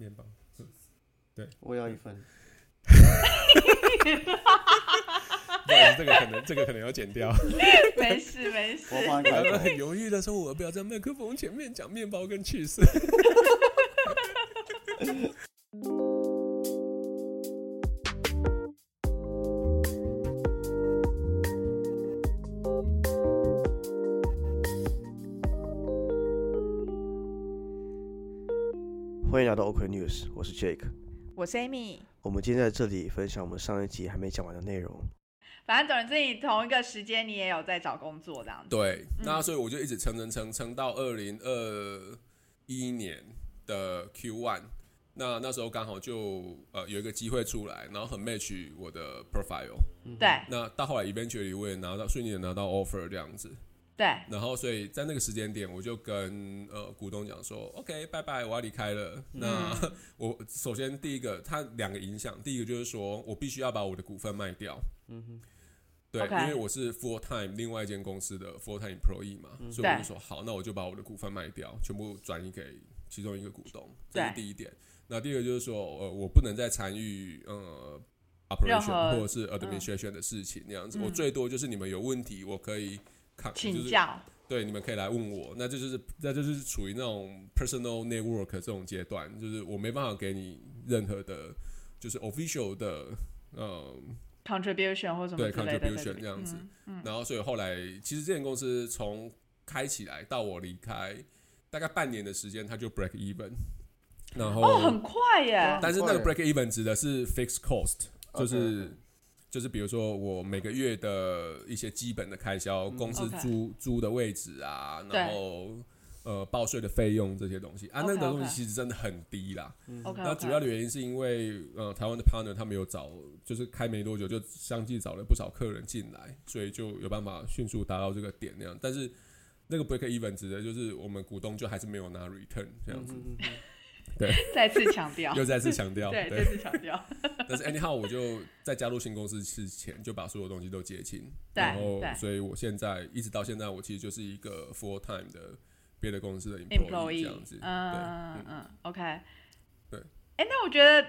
面包，对我要一份。不好意思，这个可能这个可能要剪掉。没事没事我，帮你然后开很犹豫的说，我不要在麦克风前面讲面包跟 cheese。欢 我是 Jake。我是 Amy。我们今天在这里分享我们上一集还没讲完的内容。反正总之，你同一个时间你也有在找工作这样子。对，那所以我就一直撑撑撑撑到二零二一年的 Q one。那那时候刚好就呃有一个机会出来，然后很 match 我的 profile。对那到后来 eventually 我也拿到顺利的拿到 offer 这样子。对，然后，所以在那个时间点，我就跟呃股东讲说，OK，拜拜，我要离开了。那我首先第一个，它两个影响，第一个就是说我必须要把我的股份卖掉。嗯哼，对因为我是 full time 另外一间公司的 full time employee 嘛，所以我就说好，那我就把我的股份卖掉，全部转移给其中一个股东，这是第一点。那第二个就是说，呃，我不能再参与呃 operation 或者是 administration 的事情那样子，嗯。我最多就是你们有问题，我可以看就是请教。对，你们可以来问我，那这就是那就是处于那种 personal network 这种阶段，就是我没办法给你任何的，就是 official 的，呃，contribution 或什么对 contribution 这样子。嗯然后所以后来其实这间公司从开起来到我离开，大概半年的时间，它就 break even，然后、哦，很快耶。但是那个 break even 指的是 fixed cost，就是就是比如说我每个月的一些基本的开销，公司租租的位置啊，然后呃报税的费用这些东西。啊，那个东西其实真的很低啦。那主要的原因是因为呃台湾的 partner 他们有找，就是开没多久就相继找了不少客人进来，所以就有办法迅速达到这个点那样。但是那个 break even 指的就是我们股东就还是没有拿 return 这样子，再次强调。又再次强调，对，再。次强调。但是 anyhow，我就在加入新公司之前就把所有东西都结清，对然后对所以我现在一直到现在，我其实就是一个 full time 的别的公司的 employee 这样子，嗯对，嗯嗯，OK，对。哎，那我觉得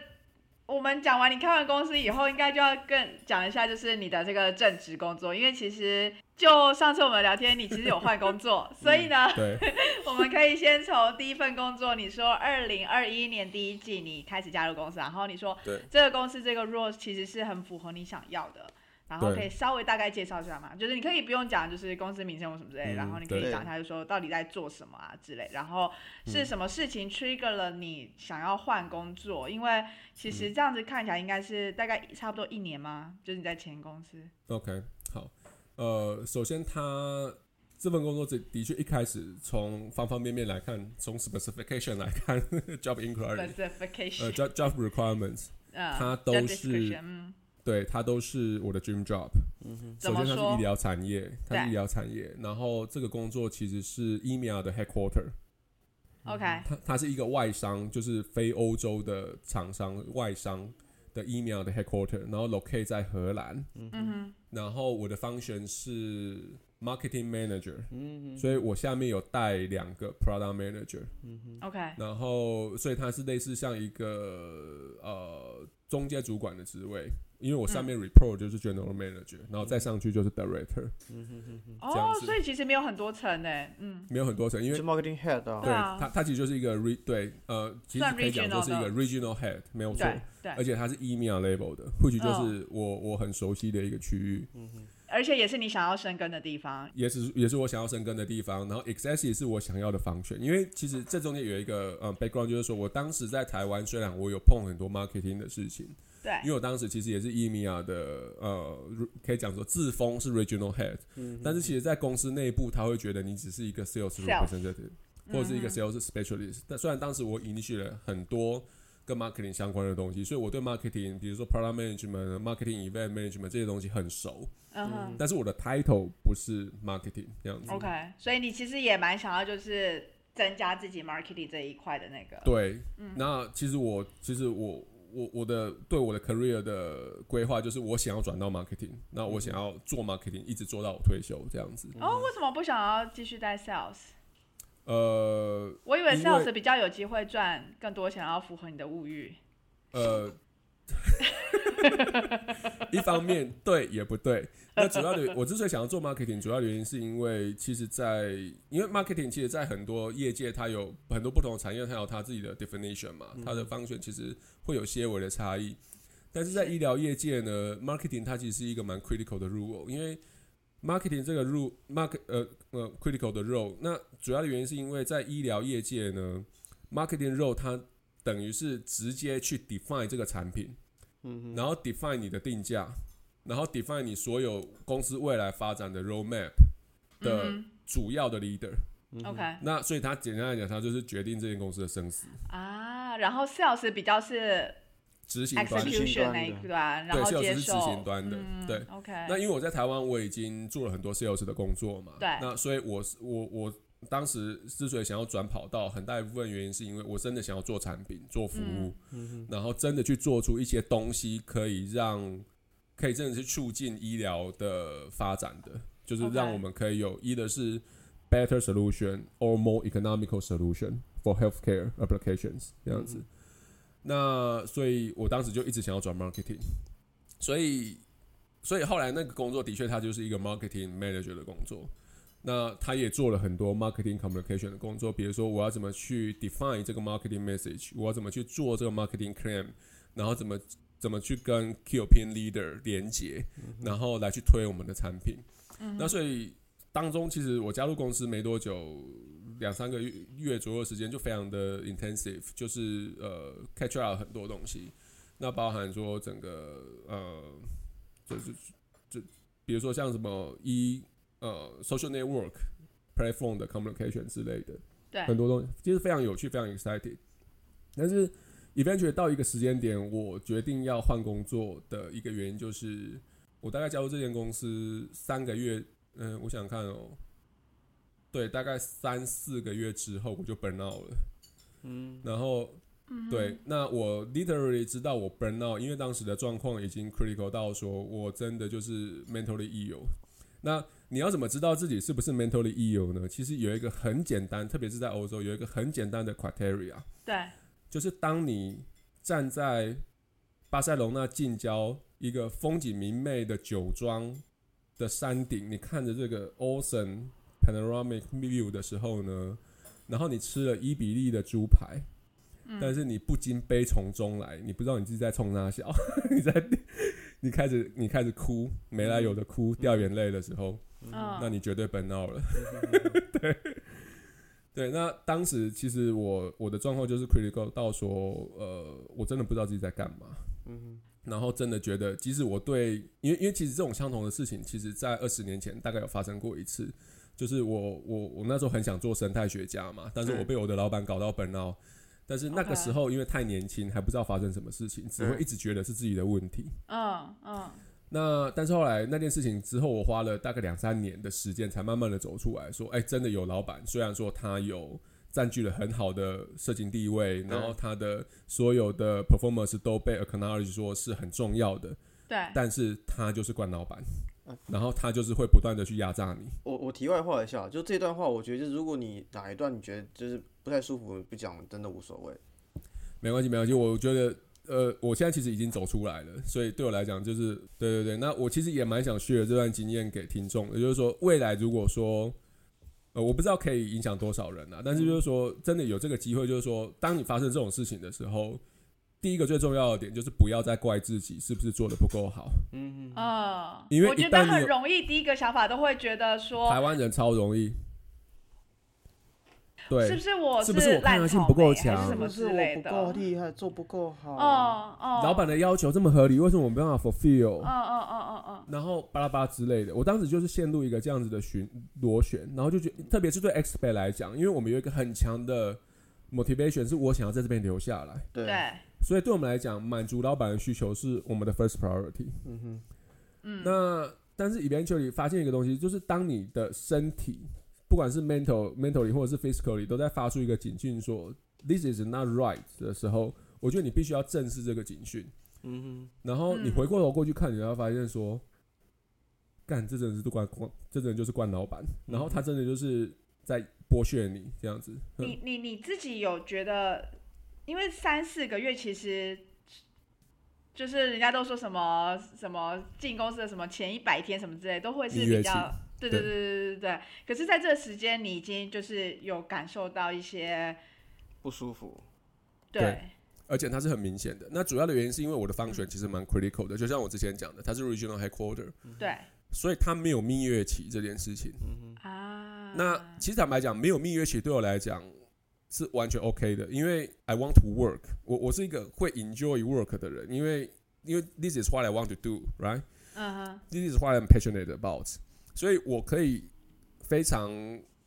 我们讲完你开完公司以后，应该就要更讲一下，就是你的这个正职工作，因为其实就上次我们聊天，你其实有换工作，所以呢，对，我们可以先从第一份工作，你说二零二一年第一季你开始加入公司，然后你说对。这个公司这个 role 其实是很符合你想要的，然后可以稍微大概介绍一下嘛，就是你可以不用讲就是公司名称或什么之类，嗯然后你可以讲一下就说到底在做什么啊之类，然后嗯。是什么事情 trigger 了你想要换工作，因为其嗯。实这样子看起来应该是大概差不多一年吗？就是你在前公司，OK，好，呃，首先他这份工作的的确一开始从方方面面来看，从 specification 来看，job inquiry，specification，呃，job job requirements，嗯，它都是对，它都是我的 dream job。首先，它怎么说是医疗产业，它是医疗产业。然后这个工作其实是 EMEA 的 headquarter，OK，它它是一个外商，就是非欧洲的厂商外商的 EMEA 的 headquarter，然后 locate 在荷兰。嗯哼，然后我的 function 是 marketing manager，嗯所以我下面有带两个 product manager，OK，然后所以它是类似像一个呃中间主管的职位，因为我上面 report 就是 general manager，、然后再上去就是 director，哦，所以其实没有很多层呢，嗯，没有很多层，因为是 marketing head 啊。对对啊它它其实就是一个 re 对呃，其实可以讲就是一个 regional head，没有错，对对，而且它是 EMEA level 的，或许哦就是我、我很熟悉的一个区域。而且也是你想要生根的地方，也是也是我想要生根的地方，然后 excess 也是我想要的方选，因为其实这中间有一个呃 background，就是说我当时在台湾，虽然我有碰很多 marketing 的事情，对因为我当时其实也是 EMEA 的呃，可以讲说自封是 regional head，、但是其实在公司内部他会觉得你只是一个 sales representative 或者是一个 sales specialist，但虽然当时我 initiate 了很多。跟 marketing 相关的东西，所以我对 marketing，比如说 product management、marketing event management 这些东西很熟，嗯哼但是我的 title 不是 marketing 这样子。，OK，所以你其实也蛮想要就是增加自己 marketing 这一块的那个，对，那其实我其实我我我的对我的 career 的规划就是我想要转到 marketing，那我想要做 marketing 一直做到我退休这样子。哦，为什么不想要继续在 sales？呃我以为 sales 比较有机会赚更多钱，然后符合你的物欲。呃，一方面对也不对。那主要的，我之所以想要做 marketing，主要原因是因为，其实在，因为 marketing 其实在很多业界，它有很多不同的产业，它有它自己的 definition 嘛，它的方选其实会有些微的差异。但是在医疗业界呢，marketing 它其实是一个蛮 critical 的 role，因为 marketing 这个 role market 呃呃 critical 的 role，那主要的原因是因为在医疗业界呢，marketing role 它等于是直接去 define 这个产品，嗯然后 define 你的定价，然后 define 你所有公司未来发展的 roadmap 的嗯主要的 leader。OK 那所以他简单来讲，他就是决定这间公司的生死，啊，然后 sales 比较是执行端。的。那一端，然对后接，sales 是执行端的，嗯对。OK，那因为我在台湾，我已经做了很多 sales 的工作嘛，对。那所以我是我我当时之所以想要转跑道，很大一部分原因是因为我真的想要做产品、做服务，嗯然后真的去做出一些东西，可以让可以真的是促进医疗的发展的，就是让我们可以有一的是 better solution or more economical solution for healthcare applications 这样子。嗯那所以我当时就一直想要转 marketing，所以所以后来那个工作的确它就是一个 marketing manager 的工作。那他也做了很多 marketing communication 的工作，比如说我要怎么去 define 这个 marketing message，我要怎么去做这个 marketing claim，然后怎么怎么去跟 key opinion leader 连接，然后来去推我们的产品。那所以当中其实我加入公司没多久，两三个月月左右的时间就非常的 intensive，就是呃 catch up 很多东西，那包含说整个呃就是就比如说像什么一呃 social network platform 的 communication 之类的，对很多东西其实非常有趣，非常 excited。但是 eventually 到一个时间点，我决定要换工作的一个原因就是，我大概加入这间公司三个月，嗯、我想想看哦，对，大概三四个月之后我就 burn out 了，嗯然后。对，那我 literally 知道我 burn out，因为当时的状况已经 critical 到说我真的就是 mentally ill。那你要怎么知道自己是不是 mentally ill 呢？其实有一个很简单，特别是在欧洲有一个很简单的 criteria，对，就是当你站在巴塞隆纳近郊一个风景明媚的酒庄的山顶，你看着这个 ocean panoramic view 的时候呢，然后你吃了伊比利的猪排，但是你不禁悲从中来，你不知道你自己在冲哪笑，你在你开始你开始哭，没来由的哭，掉眼泪的时候，嗯，那你绝对 burn out 了。对，对，那当时其实我我的状况就是 critical 到说，呃，我真的不知道自己在干嘛。嗯然后真的觉得，即使我对，因为因为其实这种相同的事情，其实在二十年前大概有发生过一次，就是我我我那时候很想做生态学家嘛，但是我被我的老板搞到 burn out。但是那个时候因为太年轻，还不知道发生什么事情，只会一直觉得是自己的问题。嗯嗯。那但是后来那件事情之后，我花了大概两三年的时间，才慢慢的走出来说，哎、真的有老板，虽然说他有占据了很好的社经地位，然后他的所有的 performance 都被 acknowledge 说是很重要的，对，但是他就是惯老板。嗯，然后他就是会不断的去压榨你。我我题外话一下，就这段话，我觉得就是如果你哪一段你觉得就是不太舒服，不讲真的无所谓。没关系，没关系。我觉得，呃，我现在其实已经走出来了，所以对我来讲，就是对对对。那我其实也蛮想 share 这段经验给听众也，就是说，未来如果说，呃，我不知道可以影响多少人啊，但是就是说，真的有这个机会，就是说，当你发生这种事情的时候，第一个最重要的点就是不要再怪自己是不是做的不够好。嗯嗯，因为我觉得很容易，第一个想法都会觉得说台，湾人超容易，对，是不是我是不是我抗压性不够强是强？什么是我之类的？不够厉害，做不够好。哦哦，老板的要求这么合理，为什么我没办法 fulfill？嗯嗯嗯嗯嗯，然后巴拉巴拉之类的，我当时就是陷入一个这样子的循螺旋，然后就觉得，特别是对 expert 来讲，因为我们有一个很强的 motivation，是我想要在这边留下来，对，对，所以对我们来讲，满足老板的需求是我们的 first priority。嗯哼，嗯，那但是 eventually 发现一个东西，就是当你的身体，不管是 mental mentally 或者是 physically，都在发出一个警讯说 this is not right 的时候，我觉得你必须要正视这个警讯。嗯哼然后你嗯回过头过去看，你会发现说，干这真的是惯惯，这真的就是惯老板。然后他真的就是在剥削你这样子。嗯你你你自己有觉得，因为三四个月其实。就是人家都说什么什么进公司的什么前一百天什么之类，都会是比较对对对对对对对。可是在这个时间，你已经就是有感受到一些不舒服。对对而且它是很明显的。那主要的原因是因为我的方选其实蛮 critical 的，就像我之前讲的，它是 regional headquarter，对所以它没有蜜月期这件事情。嗯啊。那其实坦白讲，没有蜜月期对我来讲是完全 OK 的，因为 I want to work 我。我是一个会 enjoy work 的人，因为因为 this is what I want to do，right？嗯哼，This is what I'm passionate about，所以我可以非常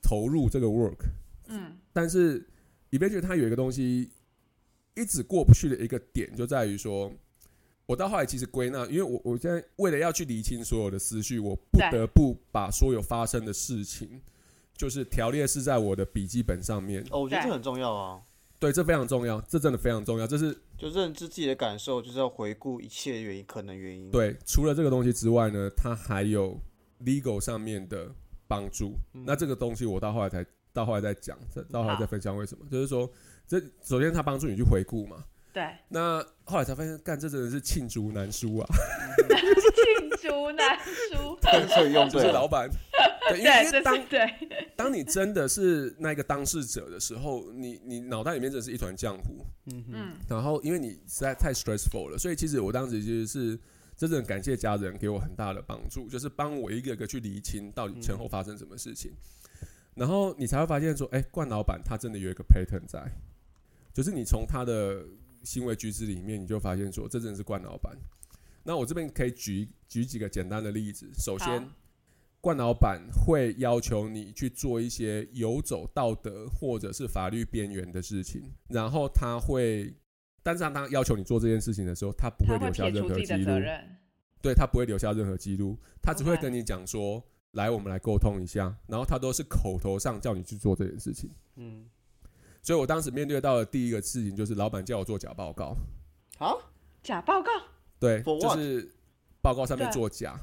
投入这个 work。嗯但是 eventually 它有一个东西一直过不去的一个点，就在于说，我到后来其实归纳，因为我我现在为了要去理清所有的思绪，我不得不把所有发生的事情，就是条列是在我的笔记本上面。哦，我觉得这很重要啊，对，这非常重要，这真的非常重要。这是就认知自己的感受，就是要回顾一切原因，可能原因。，对，除了这个东西之外呢，它还有 legal 上面的帮助。嗯那这个东西我到后来才到后来再讲，再到后来再分享为什么。就是说，这首先它帮助你去回顾嘛。对，那后来才发现，干这真的是罄竹难书啊！罄竹难书。所以用就对老板，对，因为当对，当你真的是那个当事者的时候，你你脑袋里面真的是一团浆糊。嗯哼，嗯然后因为你实在太 stressful 了，所以其实我当时其实是真正感谢家人给我很大的帮助，就是帮我一个个去厘清到底前后发生什么事情。然后你才会发现说，哎、冠老板他真的有一个 pattern 在，就是你从他的行为举止里面，你就发现说，这真的是冠老板。那我这边可以举举几个简单的例子。首先好，冠老板会要求你去做一些游走道德或者是法律边缘的事情，然后他会，但是当他要求你做这件事情的时候，他不会会留下任何记录。对他不会留下任何记录，他只会跟你讲说，来，我们来沟通一下，然后他都是口头上叫你去做这件事情。嗯，所以我当时面对到的第一个事情就是，老板叫我做假报告，好，假报告，对，就是报告上面对作假。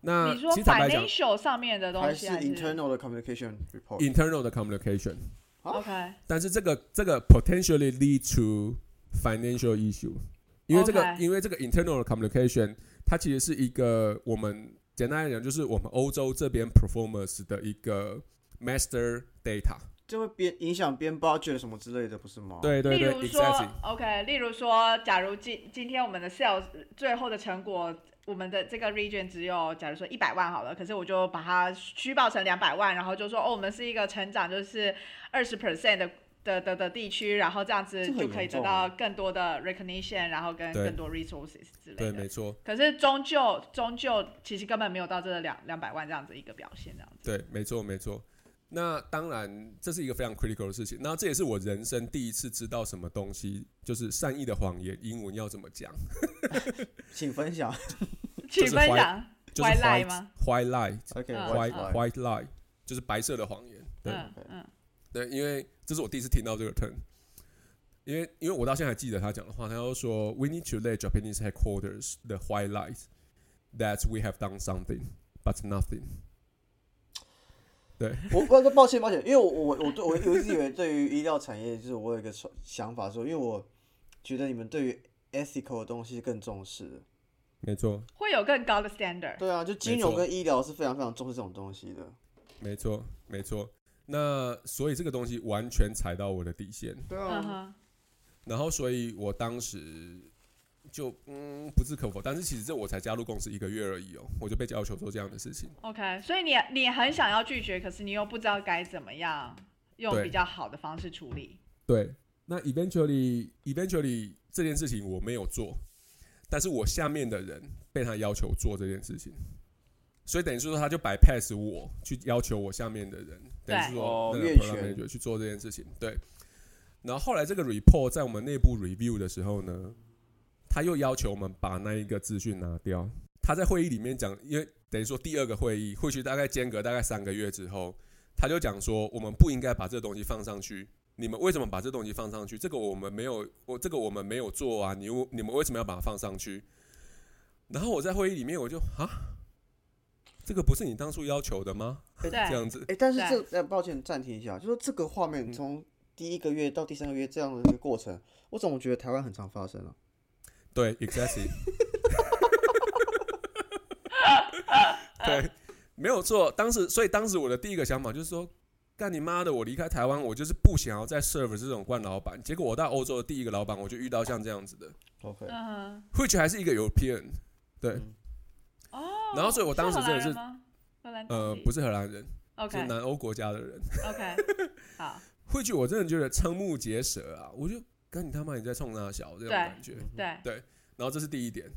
那你说 financial 上面的东西还是 internal 的 communication report。，internal 的 communication，OK 但是这个这个 potentially lead to financial issue，因为这个因为这个 internal 的 communication，它其实是一个我们简单来讲就是我们欧洲这边 performance 的一个 master data。这会边影响边 budget 什么之类的，不是吗？，对对对例如说，exactly。，OK，例如说，假如今今天我们的 sales 最后的成果，我们的这个 region 只有假如说一百万好了，可是我就把它虚报成两百万，然后就说哦，我们是一个成长就是二十 percent 的。的的的地区，然后这样子就可以得到更多的 recognition，然后跟更多 resources 之类对，的没。错，可是终究终究其实根本没有到这两两百万这样子一个表现，这样子。对，没错，没错。那当然，这是一个非常 critical 的事情。那这也是我人生第一次知道什么东西，就是善意的谎言，英文要怎么讲，请分享。请分享就是 white lie white 吗？white lie OK，嗯 white lie white lie 就是白色的谎言。对、嗯嗯，对，因为这是我第一次听到这个 term。因为因为我到现在还记得他讲的话，他就说 We need to let Japanese headquarters the white light that we have done something but nothing。我我抱歉抱歉，因为我我我对我我一直以为对于医疗产业，就是我有一个想想法说，因为我觉得你们对于 ethical 的东西更重视的。没错，会有更高的 standard。对啊，就金融跟医疗是非常非常重视这种东西的。没错，没错。那所以这个东西完全踩到我的底线。对嗯，哼，然后，所以我当时就嗯不置可否，但是其实这我才加入公司一个月而已哦，我就被要求做这样的事情。OK，所以你你很想要拒绝，可是你又不知道该怎么样用比较好的方式处理。对，那 eventually eventually 这件事情我没有做，但是我下面的人被他要求做这件事情，所以等于是说他就 bypass 我去要求我下面的人，等于是说那个哦越 program 权 manager 去做这件事情。对，然后后来这个 report 在我们内部 review 的时候呢，他又要求我们把那一个资讯拿掉。他在会议里面讲，因为等于说第二个会议，或许大概间隔大概三个月之后，他就讲说，我们不应该把这东西放上去。你们为什么把这东西放上去？这个我们没有，我这个我们没有做啊！你你们为什么要把它放上去？然后我在会议里面我就啊，这个不是你当初要求的吗？对这样子，哎、但是这呃，抱歉，暂停一下，就说这个画嗯面从第一个月到第三个月这样的一个过程，我怎么觉得台湾很常发生啊？对，exactly，对，没有错。当时，所以当时我的第一个想法就是说，干你妈的！我离开台湾，我就是不想要再 serve 这种惯老板。结果我到欧洲的第一个老板，我就遇到像这样子的 OK，嗯，which 还是一个 European，对，哦，然后所以我当时真的是呃，不是荷兰人，是，OK 南欧国家的人。OK，好，会去我真的觉得瞠目结舌啊！我就跟你他妈你在冲他小这种感觉。对。对，然后这是第一点，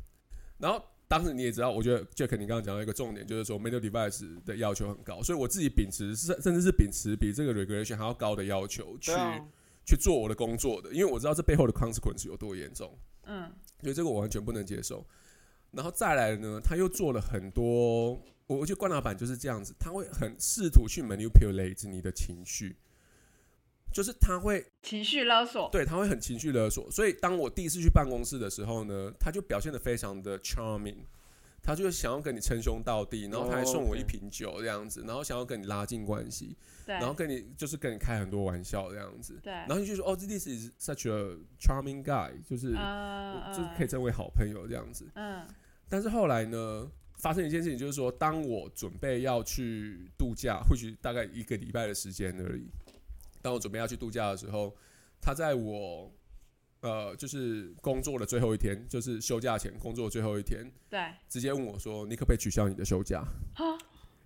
然后当时你也知道，我觉得 Jack 你刚刚讲到一个重点，就是说 medical device 的要求很高，所以我自己秉持甚甚至是秉持比这个 regulation 还要高的要求去、啊，去做我的工作的，因为我知道这背后的 consequence 有多严重，嗯。所以这个我完全不能接受。然后再来呢，他又做了很多，我我觉得关老板就是这样子，他会很试图去 manipulate 你的情绪，就是他会情绪勒索，对，他会很情绪勒索。所以当我第一次去办公室的时候呢，他就表现的非常的 charming，他就想要跟你称兄道弟，然后他还送我一瓶酒这样子，然后想要跟你拉近关系，对，然后跟你就是跟你开很多玩笑这样子。对，然后你就说哦，this is such a charming guy，就是、就是可以成为好朋友这样子。嗯但是后来呢，发生一件事情，就是说，当我准备要去度假，或许大概一个礼拜的时间而已。当我准备要去度假的时候，他在我呃，就是工作的最后一天，就是休假前工作的最后一天，对，直接问我说：“你可不可以取消你的休假？哈，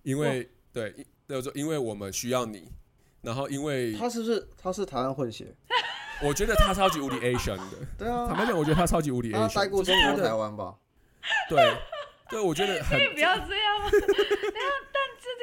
因为对，因就是说因为我们需要你。”然后因为他是不是他是台湾混血？我觉得他超级无敌 Asian 的，对啊，坦白讲，我觉得他超级无敌 Asian，待过中国台湾吧？对对，我觉得很 可以不要这样吗？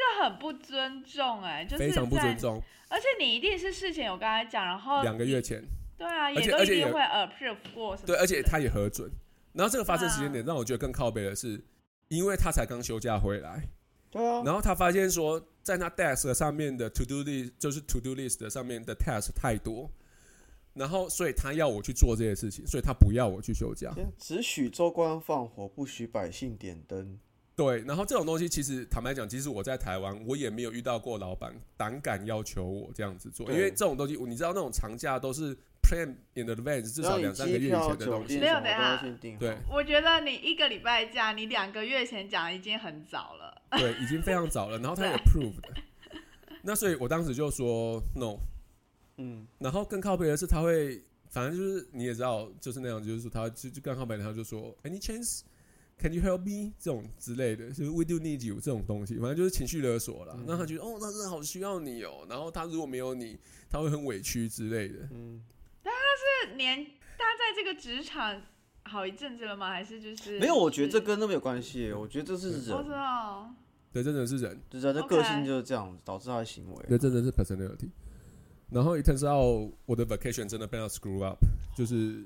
这就很不尊重哎，就是非常不尊，重。而且你一定是事前有跟他讲，然后两个月前，对啊，而也且而且也都一定会 approve 过对，而且他也核准。然后这个发生时间啊点让我觉得更靠背的是，因为他才刚休假回来，对啊，然后他发现说，在他 desk 上面的 to do list 就是 to do list 的上面的 task 太多，然后所以他要我去做这些事情，所以他不要我去休假。只许州官放火，不许百姓点灯。对，然后这种东西其实坦白讲，即使我在台湾，我也没有遇到过老板胆敢要求我这样子做，因对为这种东西，你知道那种长假都是 plan in advance，至少两三个月以、前的东西。没有等下。对我觉得你一个礼拜假，你两个月前讲已经很早了。对，已经非常早了，然后他也 approved。那所以我当时就说 no，嗯，然后更靠背的是他会，反正就是你也知道，就是那样，就是说他就就更靠背的，他就说 any chance。Can you help me？这种之类的，就是 We do need you 这种东西，反正就是情绪勒索啦。嗯那他觉得哦，他真的好需要你哦。然后他如果没有你，他会很委屈之类的。嗯他，是年他在这个职场好一阵子了吗？还是就是没有，我觉得这跟那没有关系。我觉得这是我知人，道，对，真的是人，人的个性就是这样，导致他的行为。对，真的是 personality。然后 it turns out 我的 vacation 真的被他 screw up，就是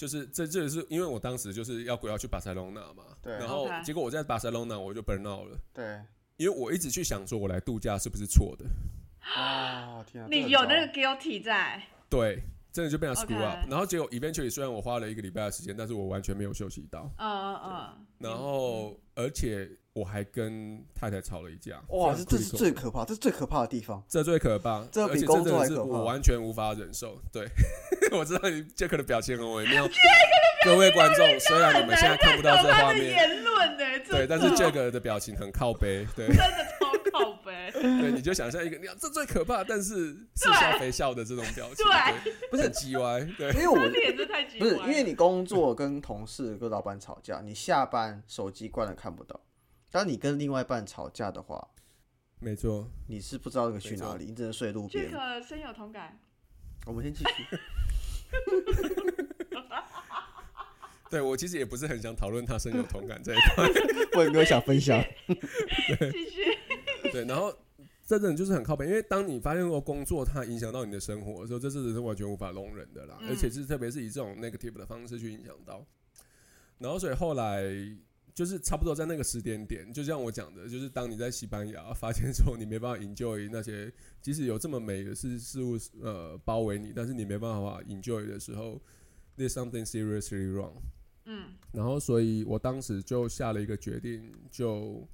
就是这这也是因为我当时就是要要去巴塞隆纳嘛，对。然后结果我在巴塞隆纳我就 burn out 了，对，因为我一直去想说我来度假是不是错的，啊，天啊，你有那个 guilty 在，对，真的就被他 screw up，然后结果 eventually 虽然我花了一个礼拜的时间，但是我完全没有休息到，嗯嗯嗯，然后而且我还跟太太吵了一架，哇，这这是最可怕，这是最可怕的地方。这最可怕，这比工作还可怕我完全无法忍受。对，我知道你 Jack 的表情很微妙。各位观众，虽然你们现在看不到这画面，言论呢，真对，但是 Jack 的表情很靠背，对，真的超靠背，对，你就想象一个，你看这最可怕，但是似笑非笑的这种表情，对不是很叽歪，对因，为我他脸真的太奇不是，因为你工作跟同事跟老板吵架，你下班手机关了看不到。当你跟另外一半吵架的话，没错，你是不知道那个去哪里，你只能睡路边这边。个深有同感。我们先继续。对我其实也不是很想讨论他深有同感这一块，我也没有想分享。继续，对，然后真的就是很靠背，因为当你发现说工作它影响到你的生活的时候，这是是完全无法容忍的啦，嗯而且是特别是以这种 negative 的方式去影响到。然后所以后来就是差不多在那个时间点，就像我讲的，就是当你在西班牙发现说你没办法 enjoy 那些，即使有这么美的事事物呃包围你，但是你没办法 enjoy 的时候，there's something seriously wrong。嗯然后，所以我当时就下了一个决定，就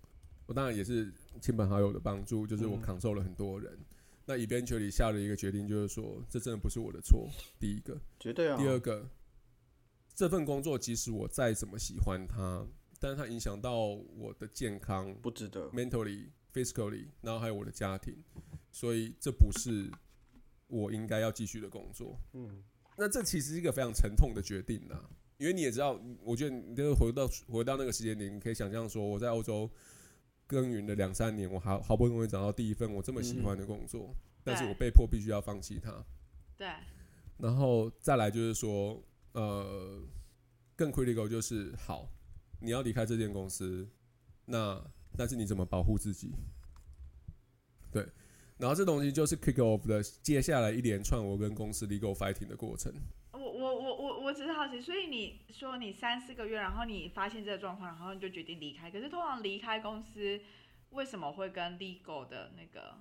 我当然也是亲朋好友的帮助，就是我嗯扛受了很多人。那 eventually 下了一个决定，就是说这真的不是我的错。第一个，绝对啊。第二个，这份工作即使我再怎么喜欢它，但是它影响到我的健康不值得。mentally、physically，然后还有我的家庭，所以这不是我应该要继续的工作。嗯，那这其实是一个非常沉痛的决定呐，因为你也知道，我觉得你就是回到回到那个时间点，你可以想象说，我在欧洲耕耘了两三年，我好好不容易找到第一份我这么喜欢的工作，但是我被迫必须要放弃它。对，然后再来就是说，呃，更 critical 就是好，你要离开这间公司，那但是你怎么保护自己？对，然后这东西就是 kick off 的接下来一连串我跟公司 legal fighting 的过程。我我我我我只是好奇，所以你说你三四个月，然后你发现这个状况，然后你就决定离开。可是通常离开公司，为什么会跟 legal 的那个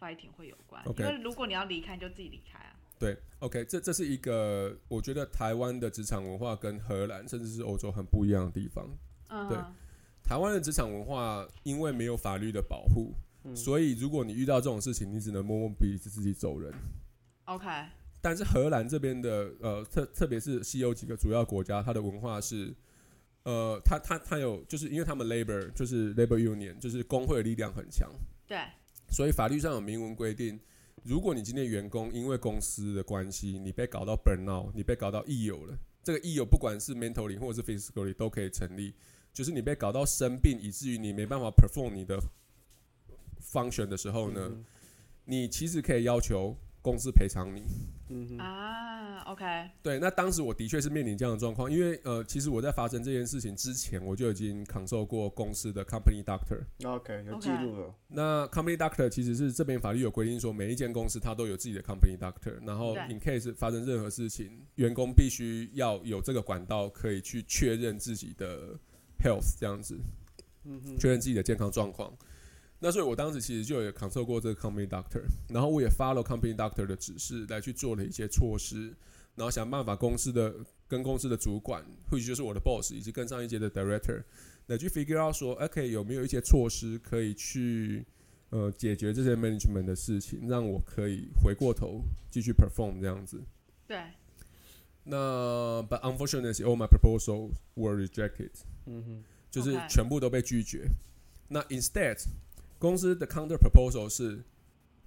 fighting 会有关因为如果你要离开，你就自己离开啊。对，OK，这这是一个我觉得台湾的职场文化跟荷兰甚至是欧洲很不一样的地方。嗯，对台湾的职场文化因为没有法律的保护，所以如果你遇到这种事情，你只能摸摸鼻子自己走人。，OK，但是荷兰这边的呃特特别是西欧几个主要国家，它的文化是，呃，它它它有就是因为他们 labor 就是 labor union 就是工会的力量很强，对，所以法律上有明文规定，如果你今天员工因为公司的关系，你被搞到 burn out，你被搞到益友了，这个益友不管是 mentally 或者是 physically 都可以成立，就是你被搞到生病，以至于你没办法 perform 你的 function 的时候呢，嗯你其实可以要求公司赔偿你。嗯哼，啊，OK，对，那当时我的确是面临这样的状况，因为呃，其实我在发生这件事情之前，我就已经扛受过公司的 company doctor。OK，有记录了。那 company doctor 其实是这边法律有规定说，每一间公司它都有自己的 company doctor，然后对 in case 发生任何事情，员工必须要有这个管道可以去确认自己的 health 这样子，嗯哼，确认自己的健康状况。那所以我当时其实就有 consult 过这个 company doctor，然后我也 follow company doctor 的指示来去做了一些措施，然后想办法公司的跟公司的主管，或许就是我的 boss 以及更上一阶的 director，来去 figure out 说，OK 有没有一些措施可以去呃解决这些 management 的事情，让我可以回过头继续 perform 这样子。对，那 but unfortunately all my proposals were rejected。嗯哼，就是全部都被拒绝。那 instead，公司的 counter proposal 是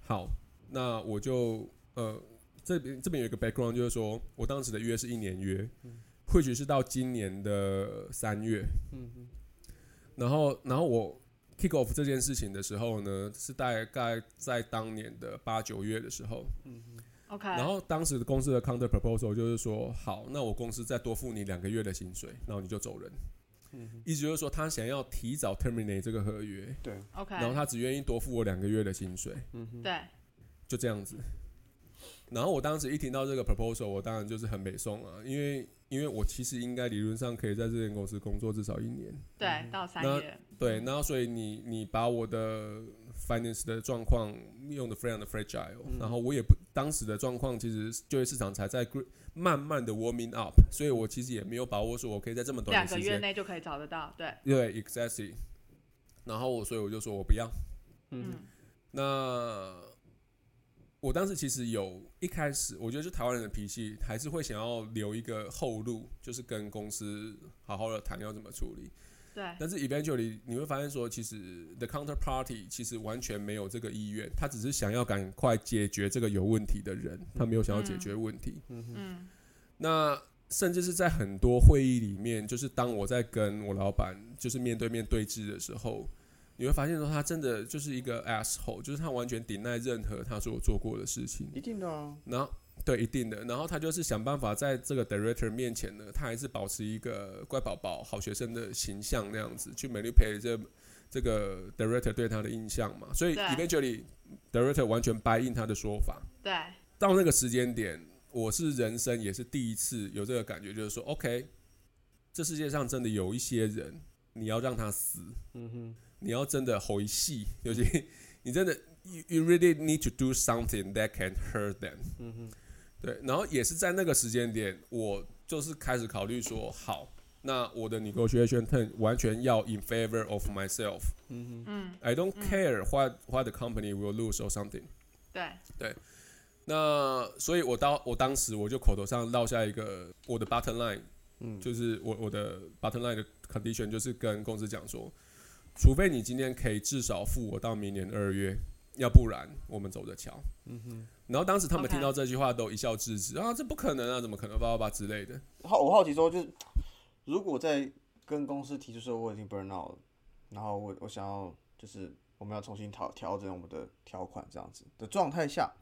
好，那我就呃这边这边有一个 background，就是说我当时的约是一年约，或许是到今年的三月，嗯哼，然后然后我 kick off 这件事情的时候呢，是大概在当年的八九月的时候，OK，然后当时的公司的 counter proposal 就是说，好，那我公司再多付你两个月的薪水，然后你就走人。意思就是说，他想要提早 terminate 这个合约，对，OK，然后他只愿意多付我两个月的薪水，嗯哼，对，就这样子。然后我当时一听到这个 proposal，我当然就是很美送啊，因为因为我其实应该理论上可以在这间公司工作至少一年，对，到三对，然后所以你你把我的 finance 的状况用的非常的 fragile，、然后我也不当时的状况其实就业市场才在慢慢的 warming up，所以我其实也没有把握说我可以在这么短两个的时间，月内就可以找得到，对，对，exactly。然后我所以我就说我不要，嗯，那我当时其实有一开始，我觉得就台湾人的脾气，还是会想要留一个后路，就是跟公司好好的谈要怎么处理。对，但是 eventually 你会发现说，其实 the counterparty 其实完全没有这个意愿，他只是想要赶快解决这个有问题的人，他没有想要解决问题。嗯，那甚至是在很多会议里面，就是当我在跟我老板就是面对面对峙的时候，你会发现说他真的就是一个 asshole，就是他完全顶赖任何他所做过的事情。一定的啊，然后对，一定的。然后他就是想办法在这个 director 面前呢，他还是保持一个乖宝宝、好学生的形象那样子，去 manipulate 这这个 director 对他的印象嘛。所以对 eventually director 完全 buy in 他的说法。对，到那个时间点，我是人生也是第一次有这个感觉，就是说，OK，这世界上真的有一些人，你要让他死，嗯哼，你要真的回戏，尤其 你真的 you you really need to do something that can hurt them。嗯哼，对，然后也是在那个时间点，我就是开始考虑说，好，那我的 negotiation turn 完全要 in favor of myself。嗯哼，嗯，I don't 嗯 care what what the company will lose or something。对对，那所以我当我当时我就口头上落下一个我的 bottom line，嗯，就是我我的 bottom line 的 condition 就是跟公司讲说，除非你今天可以至少付我到明年二月，要不然我们走着瞧。嗯哼。然后当时他们听到这句话都一笑置之啊，这不可能啊，怎么可能叭叭叭之类的。好，我好奇说，就是如果在跟公司提出说我已经 burn out 了，然后我我想要就是我们要重新调调整我们的条款这样子的状态下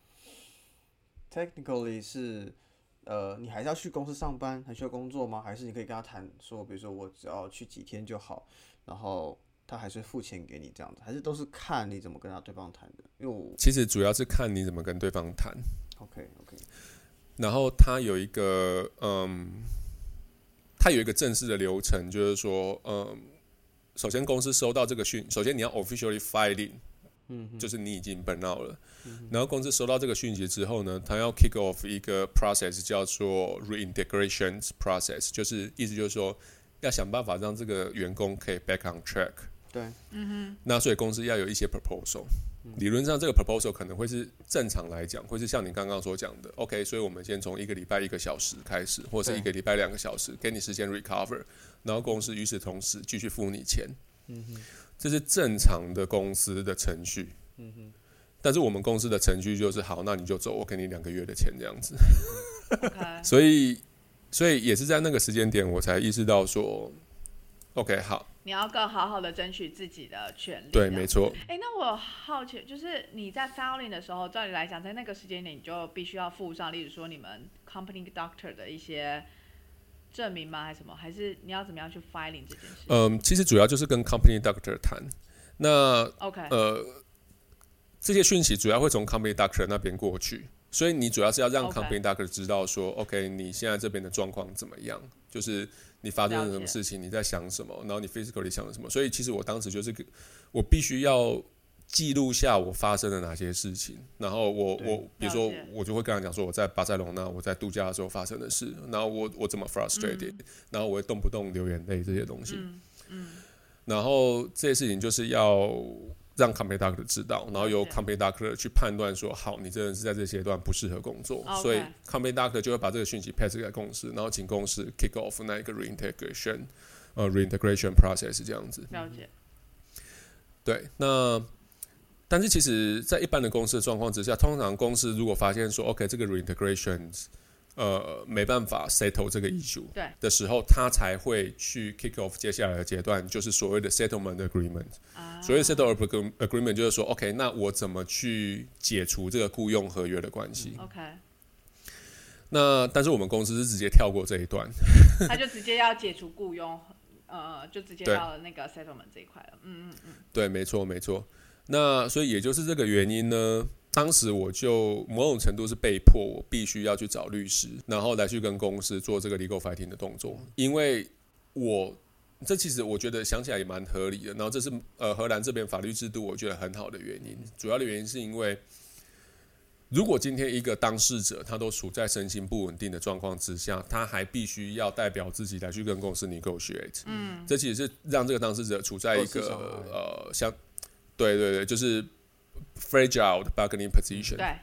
，technically 是呃你还是要去公司上班，还需要工作吗？还是你可以跟他谈说，比如说我只要去几天就好，然后他还是付钱给你这样子，还是都是看你怎么跟他对方谈的？因为我其实主要是看你怎么跟对方谈。OK OK 然后他有一个嗯，他有一个正式的流程，就是说，嗯，首先公司收到这个讯，首先你要 officially filing，嗯就是你已经 burn out 了。然后公司收到这个讯息之后呢，他要 kick off 一个 process 叫做 reintegration process，就是意思就是说要想办法让这个员工可以 back on track。对，嗯哼。那所以公司要有一些 proposal，理论上这个 proposal 可能会是正常来讲，会是像你刚刚所讲的，OK，所以我们先从一个礼拜一个小时开始，或者是一个礼拜两个小时，给你时间 recover，然后公司与此同时继续付你钱，这是正常的公司的程序，嗯哼但是我们公司的程序就是好，那你就走，我给你两个月的钱这样子。所以所以也是在那个时间点我才意识到说，OK，好，你要更好好的争取自己的权利。对，没错，哎，那我好奇，就是你在 filing 的时候，照理来讲，在那个时间点，你就必须要附上，例如说你们 company doctor 的一些证明吗？还是什么？还是你要怎么样去 filing 这件事、嗯，其实主要就是跟 company doctor 谈，那 o k 呃，这些讯息主要会从 company doctor 那边过去，所以你主要是要让 company doctor 知道说，OK，你现在这边的状况怎么样，就是你发生了什么事情，你在想什么，然后你 physically 想了什么。所以其实我当时就是，我必须要记录下我发生了哪些事情，然后我我比如说我就会跟他讲说我在巴塞隆那我在度假的时候发生的事，然后我我怎么 frustrated，、然后我会动不动流眼泪这些东西。嗯嗯然后这些事情就是要让 company doctor 知道，然后由 company doctor 去判断说，好，你真的是在这阶段不适合工作所以 company doctor 就会把这个讯息 pass 给公司，然后请公司 kick off 那一个 reintegration，呃 reintegration process 是这样子。了解。对，那但是其实，在一般的公司的状况之下，通常公司如果发现说，OK，这个 reintegration 呃没办法 settle 这个 issue 对的时候，他才会去 kick off 接下来的阶段，就是所谓的 settlement agreement。啊，所谓 settlement agreement 就是说，OK，那我怎么去解除这个雇佣合约的关系？OK，那但是我们公司是直接跳过这一段，他就直接要解除雇佣，呃，就直接对到了那个 settlement 这一块了。嗯嗯嗯，对，没错，没错。那所以也就是这个原因呢，当时我就某种程度是被迫，我必须要去找律师，然后来去跟公司做这个 legal fighting 的动作，因为我这其实我觉得想起来也蛮合理的。然后这是呃荷兰这边法律制度我觉得很好的原因，主要的原因是因为。如果今天一个当事者他都处在身心不稳定的状况之下，他还必须要代表自己来去跟公司 negotiate，嗯，这其实是让这个当事者处在一个呃相对对对，就是 fragile 的 bargaining position。对，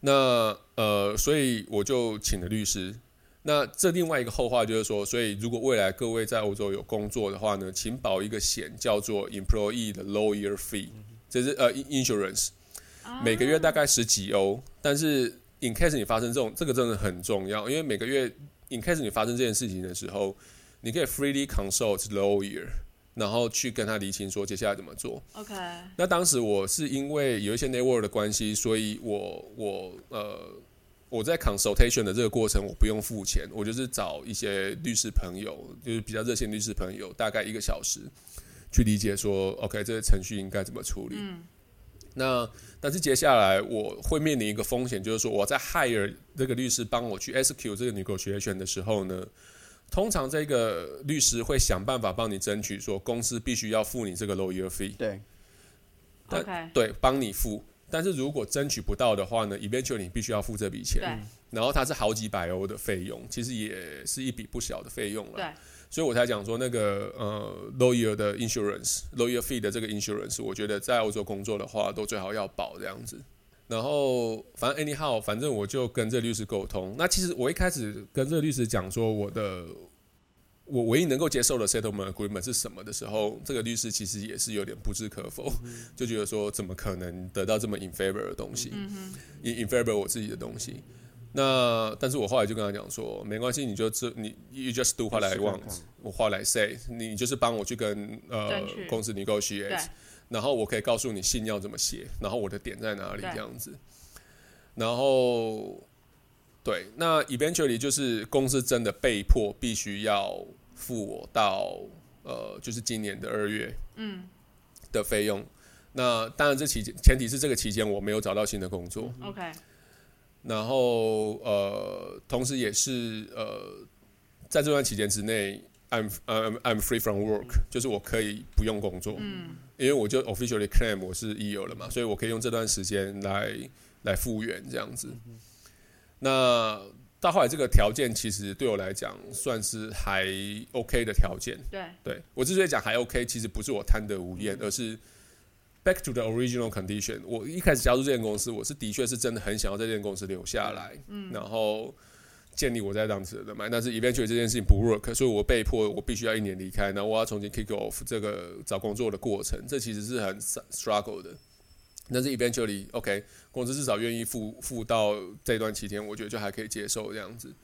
那呃，所以我就请了律师。那这另外一个后话就是说，所以如果未来各位在欧洲有工作的话呢，请保一个险，叫做 employee 的 lawyer fee，这是呃 insurance，每个月大概十几欧。但是 in case 你发生这种，这个真的很重要，因为每个月 in case 你发生这件事情的时候，你可以 freely consult lawyer，然后去跟他厘清说接下来怎么做。OK，那当时我是因为有一些 network 的关系，所以我我呃我在 consultation 的这个过程我不用付钱，我就是找一些律师朋友，就是比较热心律师朋友，大概一个小时去理解说，OK 这个程序应该怎么处理。嗯那但是接下来我会面临一个风险，就是说我在 hire 这个律师帮我去 execute 这个 negotiation 的时候呢，通常这个律师会想办法帮你争取说公司必须要付你这个 lawyer fee。对，但，OK，对，帮你付。但是如果争取不到的话呢，eventually 你必须要付这笔钱。对，然后它是好几百欧的费用，其实也是一笔不小的费用了。对，所以我才讲说那个呃 lawyer 的 insurance lawyer fee 的这个 insurance，我觉得在欧洲工作的话，都最好要保这样子。然后反正 anyhow，反正我就跟这律师沟通。那其实我一开始跟这个律师讲说我的我唯一能够接受的 settlement agreement 是什么的时候，这个律师其实也是有点不置可否，就觉得说怎么可能得到这么 in favor 的东西、嗯 in in favor 我自己的东西。那但是我后来就跟他讲说，没关系，你就这你 you just do what I want，我话来 say，你就是帮我去跟呃公司 negotiate，对然后我可以告诉你信要怎么写，然后我的点在哪里这样子。然后对，那 eventually 就是公司真的被迫必须要付我到呃，就是今年的二月嗯。的费用。那当然，这期间前提是这个期间我没有找到新的工作，，OK，然后呃，同时也是呃，在这段期间之内，I'm I'm I'm free from work，就是我可以不用工作，嗯。因为我就 officially claim 我是 EO 了嘛，所以我可以用这段时间来来复原这样子。那到后来这个条件其实对我来讲算是还 OK 的条件。对，对我之所以讲还 OK，其实不是我贪得无厌，而是 back to the original condition。我一开始加入这间公司，我是的确是真的很想要在这间公司留下来，嗯，然后建立我在当时的人脉。但是 eventually 这件事情不 work，所以我被迫我必须要一年离开，然后我要重新 kick off 这个找工作的过程，这其实是很 struggle 的。但是 eventually OK，公司至少愿意付付到这段期间，我觉得就还可以接受这样子。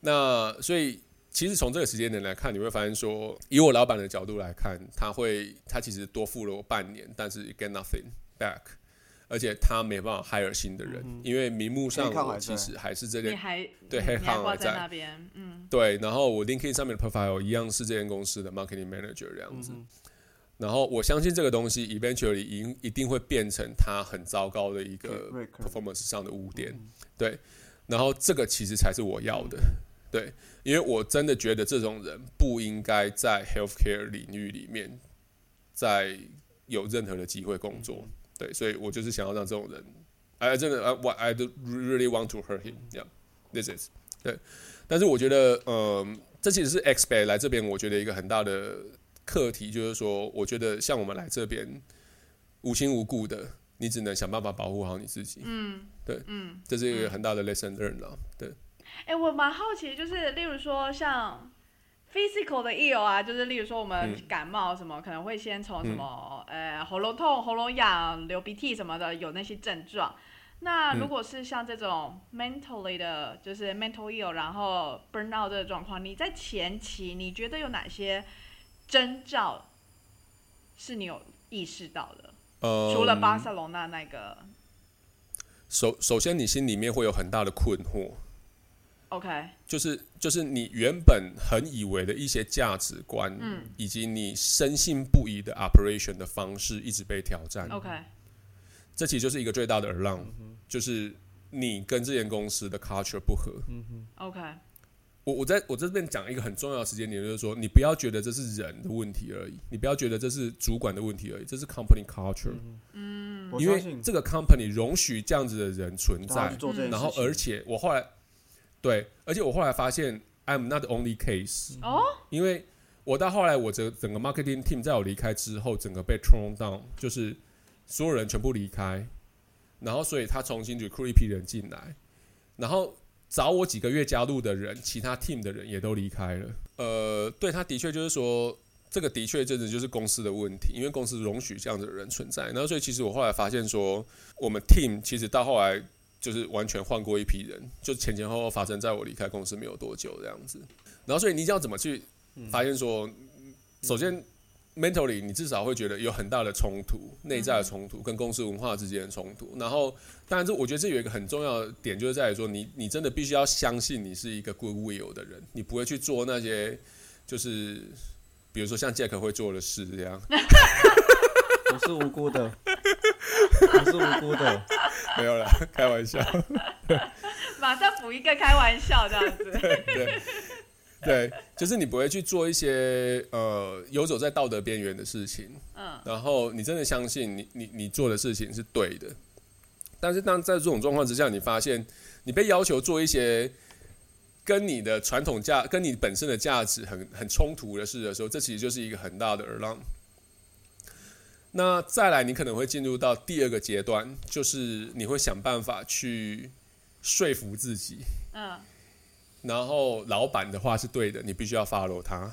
那所以其实从这个时间点来看，你会发现说，以我老板的角度来看，他会他其实多付了我半年，但是 get nothing back，而且他没办法 hire 新的人，因为名目上我其实还是这个对还黑抗还挂在在。那边，嗯。对，然后我 LinkedIn 上面的 profile 一样是这间公司的 marketing manager 这样子。然后我相信这个东西 eventually 一定一定会变成他很糟糕的一个 performance 上的污点，对。然后这个其实才是我要的，对，因为我真的觉得这种人不应该在 healthcare 领域里面在有任何的机会工作，对，所以我就是想要让这种人，哎，真的，我 I do really want to hurt him，yeah，this is 对。但是我觉得，嗯，这其实是 expert 来这边，我觉得一个很大的课题就是说，我觉得像我们来这边无亲无故的，你只能想办法保护好你自己，嗯，对嗯。这是一个很大的 lesson learn 了。对，哎、我蛮好奇，就是例如说像 physical 的 ill 啊，就是例如说我们嗯。感冒什么，可能会先从什么、呃喉咙痛、喉咙痒、流鼻涕什么的有那些症状。那如嗯果是像这种 mentally 的，就是 mental ill，然后 burnout 这个状况，你在前期你觉得有哪些征兆是你有意识到的？呃，除了巴塞罗那那个。首首先你心里面会有很大的困惑，，OK，就是就是你原本很以为的一些价值观，嗯。以及你深信不疑的 operation 的方式一直被挑战。OK，这其实就是一个最大的 alarm，、就是你跟这间公司的 culture 不合。OK，我我在我这边讲一个很重要的时间点，就是说你不要觉得这是人的问题而已，你不要觉得这是主管的问题而已，这是 company culture，、嗯因为这个 company 容许这样子的人存在然后而且我后来对，而且我后来发现 I'm not the only case，哦，因为我到后来我整整个 marketing team 在我离开之后，整个被 turn down，就是所有人全部离开，然后所以他重新 recruit 一批人进来，然后找我几个月加入的人，其他 team 的人也都离开了。呃，对他的确就是说，这个的确真的就是公司的问题，因为公司容许这样子的人存在。然后所以其实我后来发现说，我们 team 其实到后来就是完全换过一批人，就前前后后发生在我离开公司没有多久这样子。然后所以你要怎么去发现说，首先 mentally 你至少会觉得有很大的冲突，内在的冲突跟公司文化之间的冲突。然后，当然这我觉得这有一个很重要的点，就是在于说你你真的必须要相信你是一个 good will 的人，你不会去做那些就是比如说像 Jack 会做的事这样。我是无辜的，我是无辜的，没有啦，开玩笑。马上补一个开玩笑这样子。对对，就是你不会去做一些呃游走在道德边缘的事情，嗯然后你真的相信你你你做的事情是对的，但是当在这种状况之下，你发现你被要求做一些跟你的传统价、跟你本身的价值很很冲突的事的时候，这其实就是一个很大的 alarm。那再来，你可能会进入到第二个阶段，就是你会想办法去说服自己，嗯。然后老板的话是对的，你必须要 follow 他。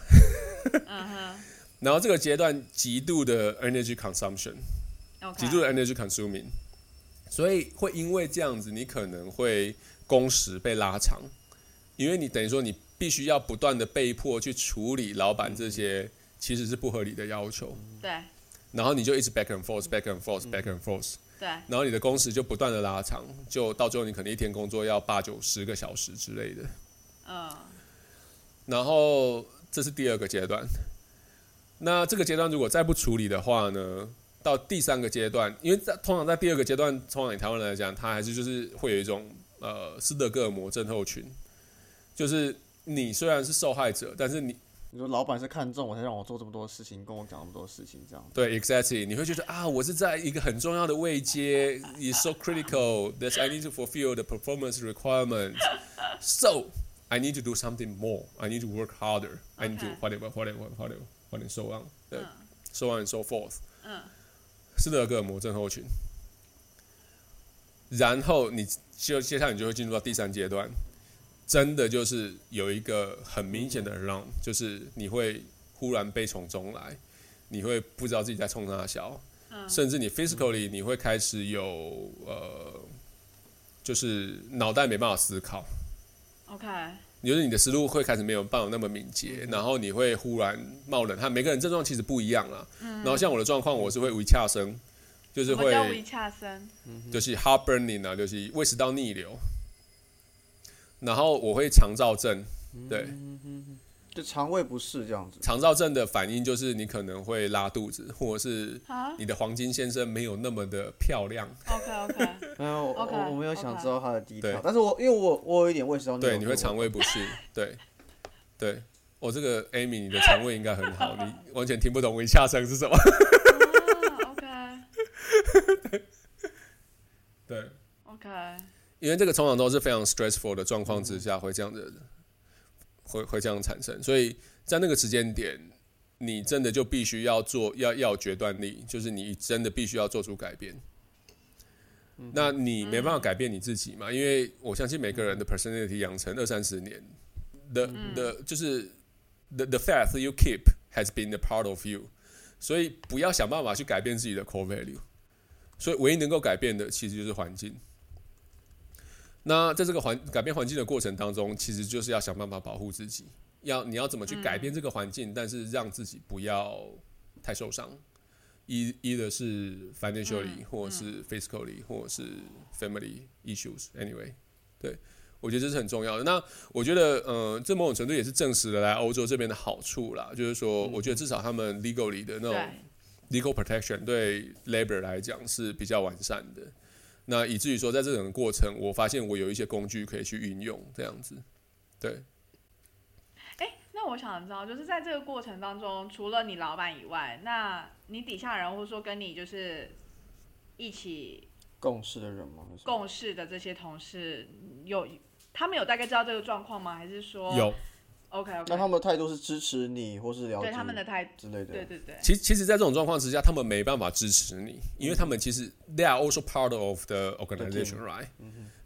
嗯哼。然后这个阶段极度的 energy consumption，，OK，极度的 energy consuming，所以会因为这样子，你可能会工时被拉长，因为你等于说你必须要不断的被迫去处理老板这些其实是不合理的要求，对然后你就一直 back and forth，back and forth，back and forth，对，然后你的工时就不断的拉长，就到最后你可能一天工作要八九十个小时之类的。嗯。然后这是第二个阶段。那这个阶段如果再不处理的话呢，到第三个阶段，因为在通常在第二个阶段，通常以台湾人来讲，它还是就是会有一种呃斯德哥尔摩症候群，就是你虽然是受害者，但是你你说老板是看中我才让我做这么多事情，跟我讲那么多事情，这样。对 exactly 你会觉得啊，我是在一个很重要的位阶，is so critical that I need to fulfill the performance requirements. So I need to do something more. I need to work harder. I need to whatever, whatever, whatever, whatever, so on. 对嗯，so on and so forth. 嗯斯德哥尔摩症候群。然后你就接下来你就会进入到第三阶段，真的就是有一个很明显的 alarm，就是你会忽然悲从中来，你会不知道自己在冲哪小，嗯甚至你 physically 你会开始有呃，就是脑袋没办法思考，，OK，就是你的思路会开始没有办法那么敏捷，然后你会忽然冒冷汗。每个人症状其实不一样啦。然后像我的状况，我是会微恰声，就是会微恰声？就是 heart burning 啊，就是胃食道逆流。然后我会肠燥症，对，就肠胃不适这样子。肠燥症的反应就是你可能会拉肚子，或者是啊？你的黄金先生没有那么的漂亮，，OK OK，没有，我 OK，我我没有想知道他的低对。调，但是我因为我我有一点胃食道逆流对，你会肠胃不适，对，对。我、这个 Amy，你的肠胃应该很好，你 完全听不懂我下声是什么。啊，OK。对，OK，因为这个通常都是非常 stressful 的状况之下会这样的，会会这样产生，所以在那个时间点，你真的就必须要做，要要有决断力，就是你真的必须要做出改变。那你没办法改变你自己嘛？因为我相信每个人的 personality 养成二三十年的的，就是 the the faith you keep has been a part of you，所以不要想办法去改变自己的 core value。所以唯一能够改变的，其实就是环境。那在这个环改变环境的过程当中，其实就是要想办法保护自己。要你要怎么去改变这个环境，但是让自己不要太受伤。一一的是 financially，、或者是 physically，或者是 family issues。Anyway，对我觉得这是很重要的。那我觉得，呃，这某种程度也是证实了来欧洲这边的好处啦，就是说，我觉得至少他们 legally 的那种，legal protection 对 labor 来讲是比较完善的。那以至于说，在这整个过程，我发现我有一些工具可以去运用，这样子。对，哎，那我想知道，就是在这个过程当中，除了你老板以外，那你底下人或者说跟你就是一起共事的人吗？共事的这些同事，有他们有大概知道这个状况吗？还是说有。OK 那他们的态度是支持你，或是了解对他们的态，之类的。对对对，其其实，在这种状况之下，他们没办法支持你，因为他们其实 they are also part of the organization, right？、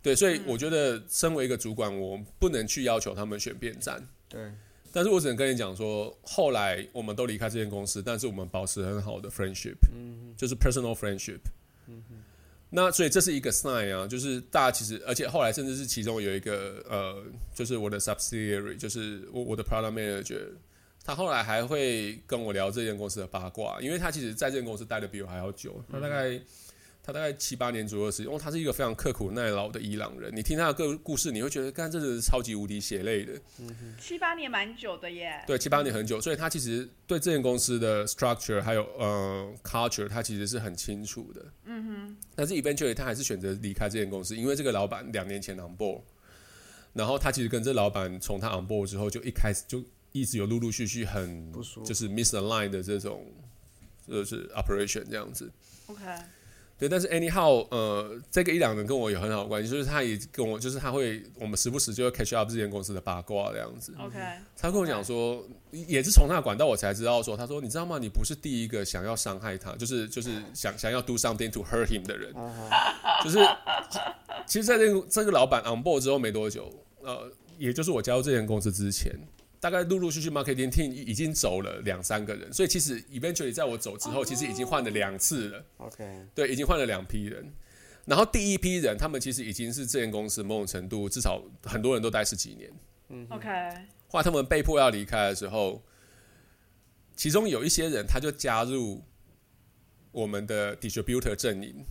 对，所以我觉得身为一个主管，我不能去要求他们选边站。对，但是我只能跟你讲说，后来我们都离开这间公司，但是我们保持很好的 friendship，、就是 personal friendship。那所以这是一个 sign 啊，就是大家其实，而且后来甚至是其中有一个呃，就是我的 subsidiary，就是我我的 product manager，他后来还会跟我聊这间公司的八卦，因为他其实在这间公司待的比我还要久，他大概。他大概七八年左右的时间，因为他是一个非常刻苦耐劳的伊朗人。你听他的个故事，你会觉得，干，真的是超级无敌血泪的。七八年蛮久的耶。对，七八年很久，所以他其实对这间公司的 structure 还有呃 culture，他其实是很清楚的。嗯哼。但是 eventually 他还是选择离开这间公司，因为这个老板两年前 on board，然后他其实跟这老板从他 on board 之后，就一开始就一直有陆陆续续很就是 misalign 的这种就是 operation 这样子。OK，对，但是 anyhow，呃，这个一两人跟我有很好的关系，就是他也跟我，就是他会，我们时不时就会 catch up 这间公司的八卦这样子。OK，他跟我讲说，也是从那个管道我才知道说，他说你知道吗？你不是第一个想要伤害他，就是就是想想要 do something to hurt him 的人，就是其实在这个这个老板 on board 之后没多久，呃，也就是我加入这间公司之前。大概陆陆续续 marketing team 已经走了两三个人，所以其实 eventually 在我走之后，其实已经换了两次了。OK，对，已经换了两批人。然后第一批人，他们其实已经是这间公司某种程度，至少很多人都待十几年。嗯 OK，后来他们被迫要离开的时候，其中有一些人他就加入我们的 distributor 阵营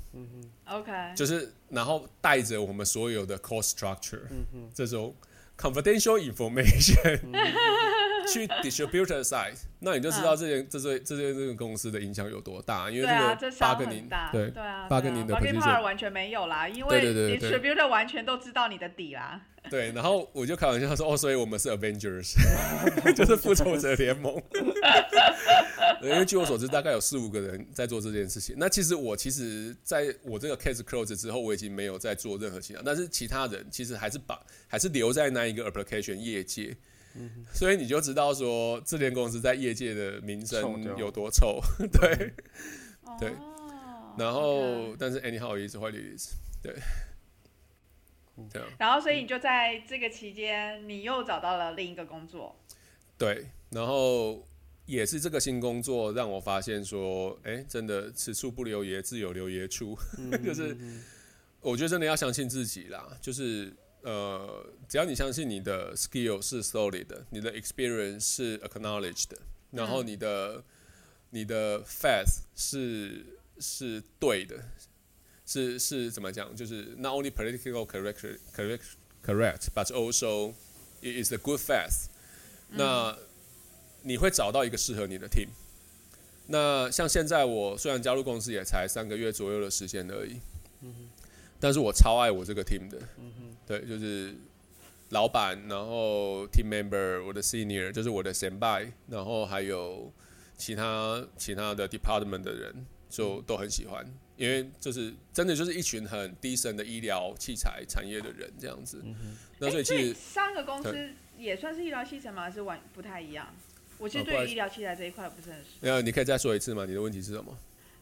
，OK，就是然后带着我们所有的 cost structure 嗯哼、这种 confidential information 去 distributor side，那你就知道这件、这这这件这个公司的影响有多大，因为这个八个零很大，对对啊，八个零的 position power 完全没有啦，因为 distributor 完全都知道你的底啦。对，然后我就开玩笑说，哦，所以我们是 Avengers，就是复仇者联盟。对因为据我所知，大概有四五个人在做这件事情。那其实我其实在我这个 case close 之后，我已经没有在做任何其他，但是其他人其实还是把还是留在那一个 application 业界。所以你就知道说，这间公司在业界的名声有多臭，对。对哦然后但是 anyhow is what it is，对，这样。然后所以你就在这个期间，你又找到了另一个工作。对，然后也是这个新工作让我发现说，哎，真的此处不留爷，自有留爷处，就是我觉得真的要相信自己啦，就是呃，只要你相信你的 skill 是 solid 的，你的 experience 是 acknowledged 的，然后你的、你的 faith 是是对的，是是怎么讲？就是 not only political correct correct correct, but also it is a good faith。那你会找到一个适合你的 team。那像现在我虽然加入公司也才三个月左右的时间而已，但是我超爱我这个 team 的，对，就是老板，然后 team member，我的 senior，就是我的 s e n b y 然后还有其他其他的 department 的人，就都很喜欢，因为就是真的就是一群很低深的医疗器材产业的人这样子。那所以诶所以其实三个公司也算是医疗器材吗？还是完不太一样？我其实对于医疗器材这一块不是很熟。没有，你可以再说一次吗？你的问题是什么？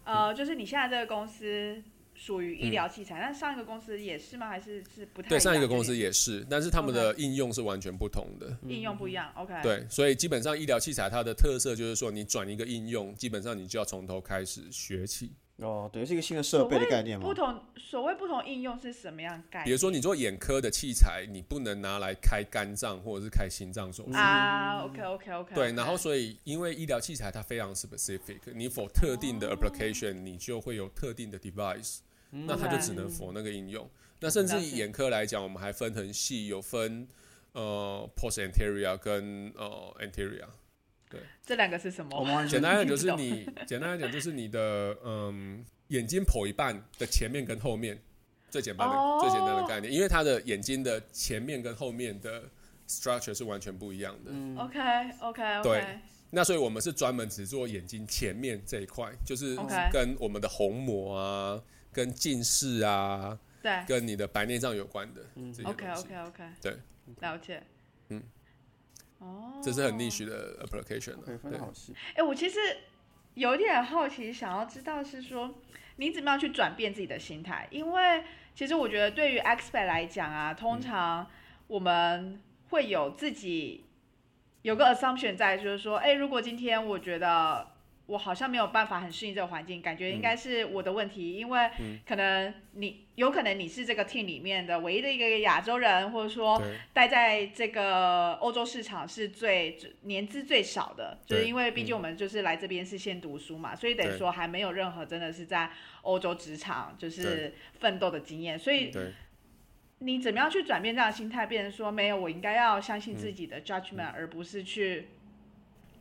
呃，就是你现在这个公司属于医疗器材，但上一个公司也是吗？还是是不太嗯对，上一个公司也是，但是他们的应用是完全不同的。应用不一样？OK，，对，所以基本上医疗器材它的特色就是说，你转一个应用，基本上你就要从头开始学起。哦，等于是一个新的设备的概念吗不？同所谓不同应用是什么样的概念？比如说，你做眼科的器材，你不能拿来开肝脏或者是开心脏手术。啊，OK OK OK，对，然后所以因为医疗器材它非常 specific，你 for 特定的 application，、你就会有特定的 device，、那它就只能 for 那个应用。那甚至以眼科来讲，我们还分很细，有分呃 post anterior 跟呃 anterior。这两个是什么？简单来讲就是你，简单来讲就是你的嗯眼睛剖一半的前面跟后面，最简单的、哦。最简单的概念，因为它的眼睛的前面跟后面的 structure 是完全不一样的。OK OK 对。OK，对那所以我们是专门只做眼睛前面这一块，就是跟我们的虹膜啊、跟近视啊、对。跟你的白内障有关的这些，OK 东西。OK OK，对，了解。嗯，哦，这是很 niche 的 application 啊、可以分对得好细。哎、我其实有一点好奇，想要知道是说你怎么样去转变自己的心态？因为其实我觉得对于 expert 来讲啊，通常我们会有自己有个 assumption 在，就是说，哎、如果今天我觉得我好像没有办法很适应这个环境，感觉应该是我的问题，因为可能你有可能你是这个 team 里面的唯一的一个亚洲人，或者说待在这个欧洲市场是最最年资最少的，就是因为毕竟我们就是来这边是先读书嘛，所以等于说还没有任何真的是在欧洲职场就是奋斗的经验，所以。你怎么样去转变这样的心态，变成说没有，我应该要相信自己嗯的 judgment，、而不是去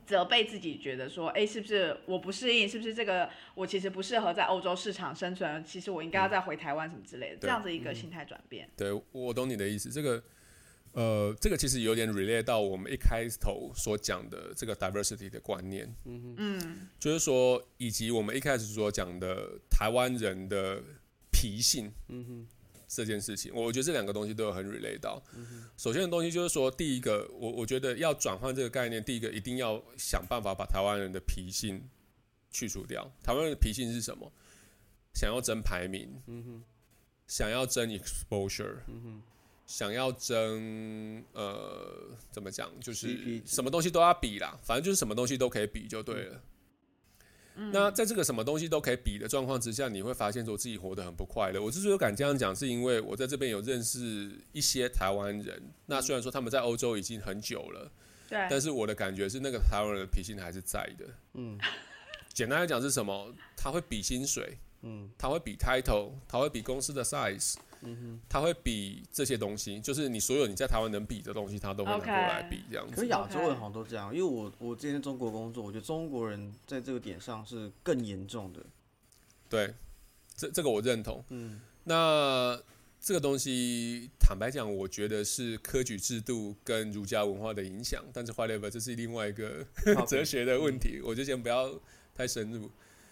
责备自己，觉得说，哎，是不是我不适应？是不是这个我其实不适合在欧洲市场生存？其实我应该要再回台湾什么之类的，这样子一个心态转变。对，我懂你的意思。这个，呃，这个其实有点 relate 到我们一开头所讲的这个 diversity 的观念，嗯嗯就是说，以及我们一开始所讲的台湾人的脾性，这件事情，我觉得这两个东西都有很 relate 到。首先的东西就是说，第一个，我我觉得要转换这个概念，第一个一定要想办法把台湾人的脾性去除掉。台湾人的脾性是什么？想要争排名，嗯想要争 exposure，、嗯想要争呃，怎么讲？就是什么东西都要比啦，反正就是什么东西都可以比就对了。那在这个什么东西都可以比的状况之下，你会发现说自己活得很不快乐。我之所以敢这样讲，是因为我在这边有认识一些台湾人。那虽然说他们在欧洲已经很久了，对，但是我的感觉是那个台湾人的脾性还是在的。嗯简单来讲是什么？他会比薪水，嗯他会比 title，他会比公司的 size，他会比这些东西，就是你所有你在台湾能比的东西，他都会拿过来比这样子可是。亚洲人好像都这样，因为我我之前在中国工作，我觉得中国人在这个点上是更严重的。对，这这个我认同。嗯那这个东西，坦白讲，我觉得是科举制度跟儒家文化的影响，但是 whatever，这是另外一个 哲学的问题，我就先不要太深入。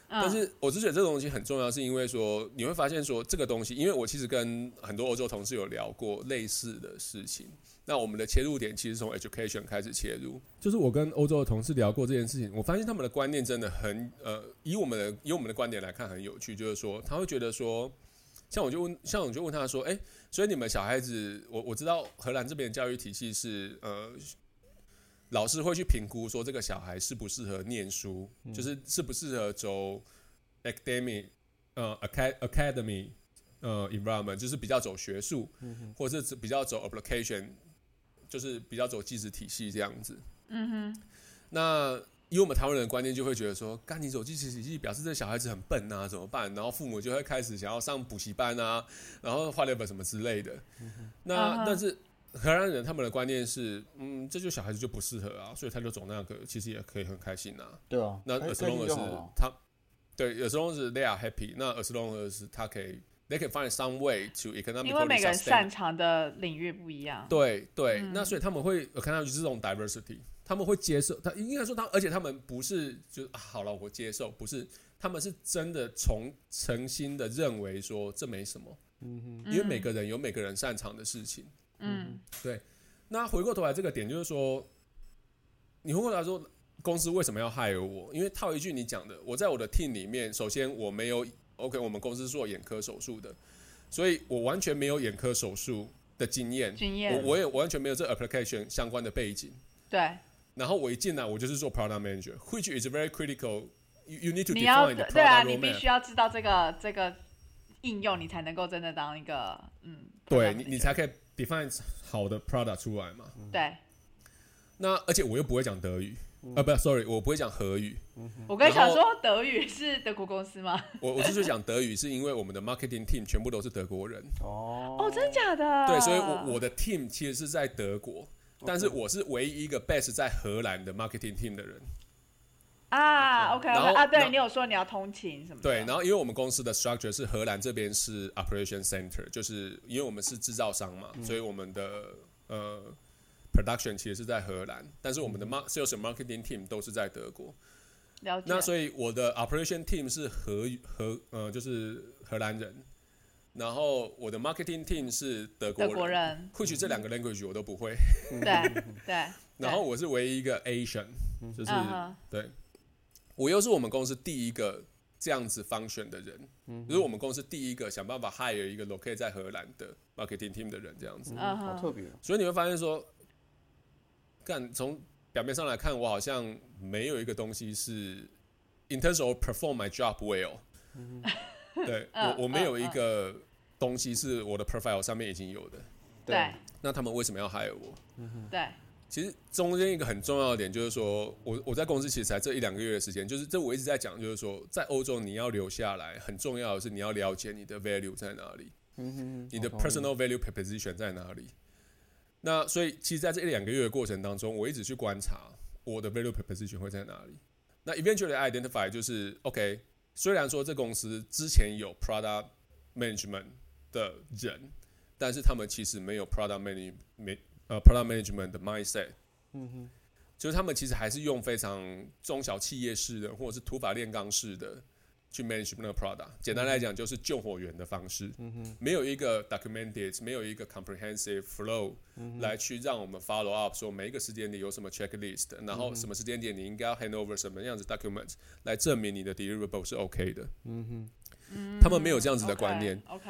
但嗯是我只觉得这个东西很重要，是因为说你会发现说这个东西，因为我其实跟很多欧洲同事有聊过类似的事情。那我们的切入点其实从 education 开始切入，就是我跟欧洲的同事聊过这件事情，我发现他们的观念真的很呃，以我们的以我们的观点来看很有趣，就是说他会觉得说，像我就问，像我就问他说，哎、所以你们小孩子，我我知道荷兰这边的教育体系是呃。老师会去评估说这个小孩适不适合念书，就是适不适合走 academic 呃 acad academy 呃 environment，就是比较走学术，或者是比较走 application，就是比较走技职体系这样子。嗯哼。那以我们台湾人的观念，就会觉得说，干你走技职体系，表示这小孩子很笨啊，怎么办？然后父母就会开始想要上补习班啊，然后画 level 什么之类的。那、但是荷兰人他们的观念是，嗯，这就小孩子就不适合啊，所以他就走那个，其实也可以很开心啊。对啊，那 as 开 long 心 as。他，对，as long as they are happy，那 as long as 他可以，they can find some way to economically 因为每个人擅长的领域不一样。对对，嗯那所以他们会我看到就是这种 diversity，他们会接受，他应该说他，而且他们不是就、啊、好了，我接受，不是，他们是真的从诚心的认为说这没什么，嗯哼因为每个人有每个人擅长的事情。嗯那回过头来这个点就是说，你回过头来说，公司为什么要 hire 我？因为套一句你讲的，我在我的 team 里面，首先我没有 OK，我们公司做眼科手术的，所以我完全没有眼科手术的经验，经验我我也完全没有这 application 相关的背景。对，然后我一进来，我就是做 product manager，which is very critical. You you need to define the 对啊你必.须要知道这个这个应用，你才能够真的当一个嗯，对你，你才可以 define 好的 product 出来嘛。对。那而且我又不会讲德语，呃，不，sorry，我不会讲荷语。我刚想说德语是德国公司吗？我我之所以讲德语，是因为我们的 marketing team 全部都是德国人，哦哦，真的假的？对，所以我我的 team 其实是在德国，但是我是唯一一个 base 在荷兰的 marketing team 的人。啊，OK 然 OK 啊，对你有说你要通勤什么？对，然后因为我们公司的 structure 是荷兰这边是 operation center，就是因为我们是制造商嘛，所以我们的呃 production 其实是在荷兰，但是我们的 mar sales and marketing team 都是在德国。了解。那所以我的 operation team 是荷荷呃就是荷兰人，然后我的 marketing team 是德国德国人，或许这两个 language 我都不会，对 对，然后我是唯一一个 Asian，就是、对，我又是我们公司第一个这样子 function 的人，就是我们公司第一个想办法 hire 一个 locate 在荷兰的 marketing team 的人这样子，嗯好特别哦。所以你会发现说，干从表面上来看，我好像没有一个东西是 in terms of perform my job well，对 嗯我我没有一个东西是我的 profile 上面已经有的，对。那他们为什么要 hire 我？对，其实中间一个很重要的点就是说，我我在公司其实才这一两个月的时间，就是这我一直在讲，就是说在欧洲你要留下来，很重要的是你要了解你的 value 在哪里，嗯哼你的 personal value proposition 在哪里。那所以其实在这一两个月的过程当中，我一直去观察我的 value proposition 会在哪里。那 eventually identify 就是 OK，虽然说这公司之前有 product management 的人，但是他们其实没有 product manage 呃 product management 的 mindset，嗯哼，就是他们其实还是用非常中小企业式的，或者是土法炼钢式的去 manage 那个 product。简单来讲，就是救火员的方式，嗯哼，没有一个 documented，没有一个 comprehensive flow 嗯来去让我们 follow up，说每一个时间点有什么 checklist，然后什么时间点你应该要 hand over 什么样子 document 来证明你的 deliverable 是 OK 的。嗯哼，他们没有这样子的观念。OK，,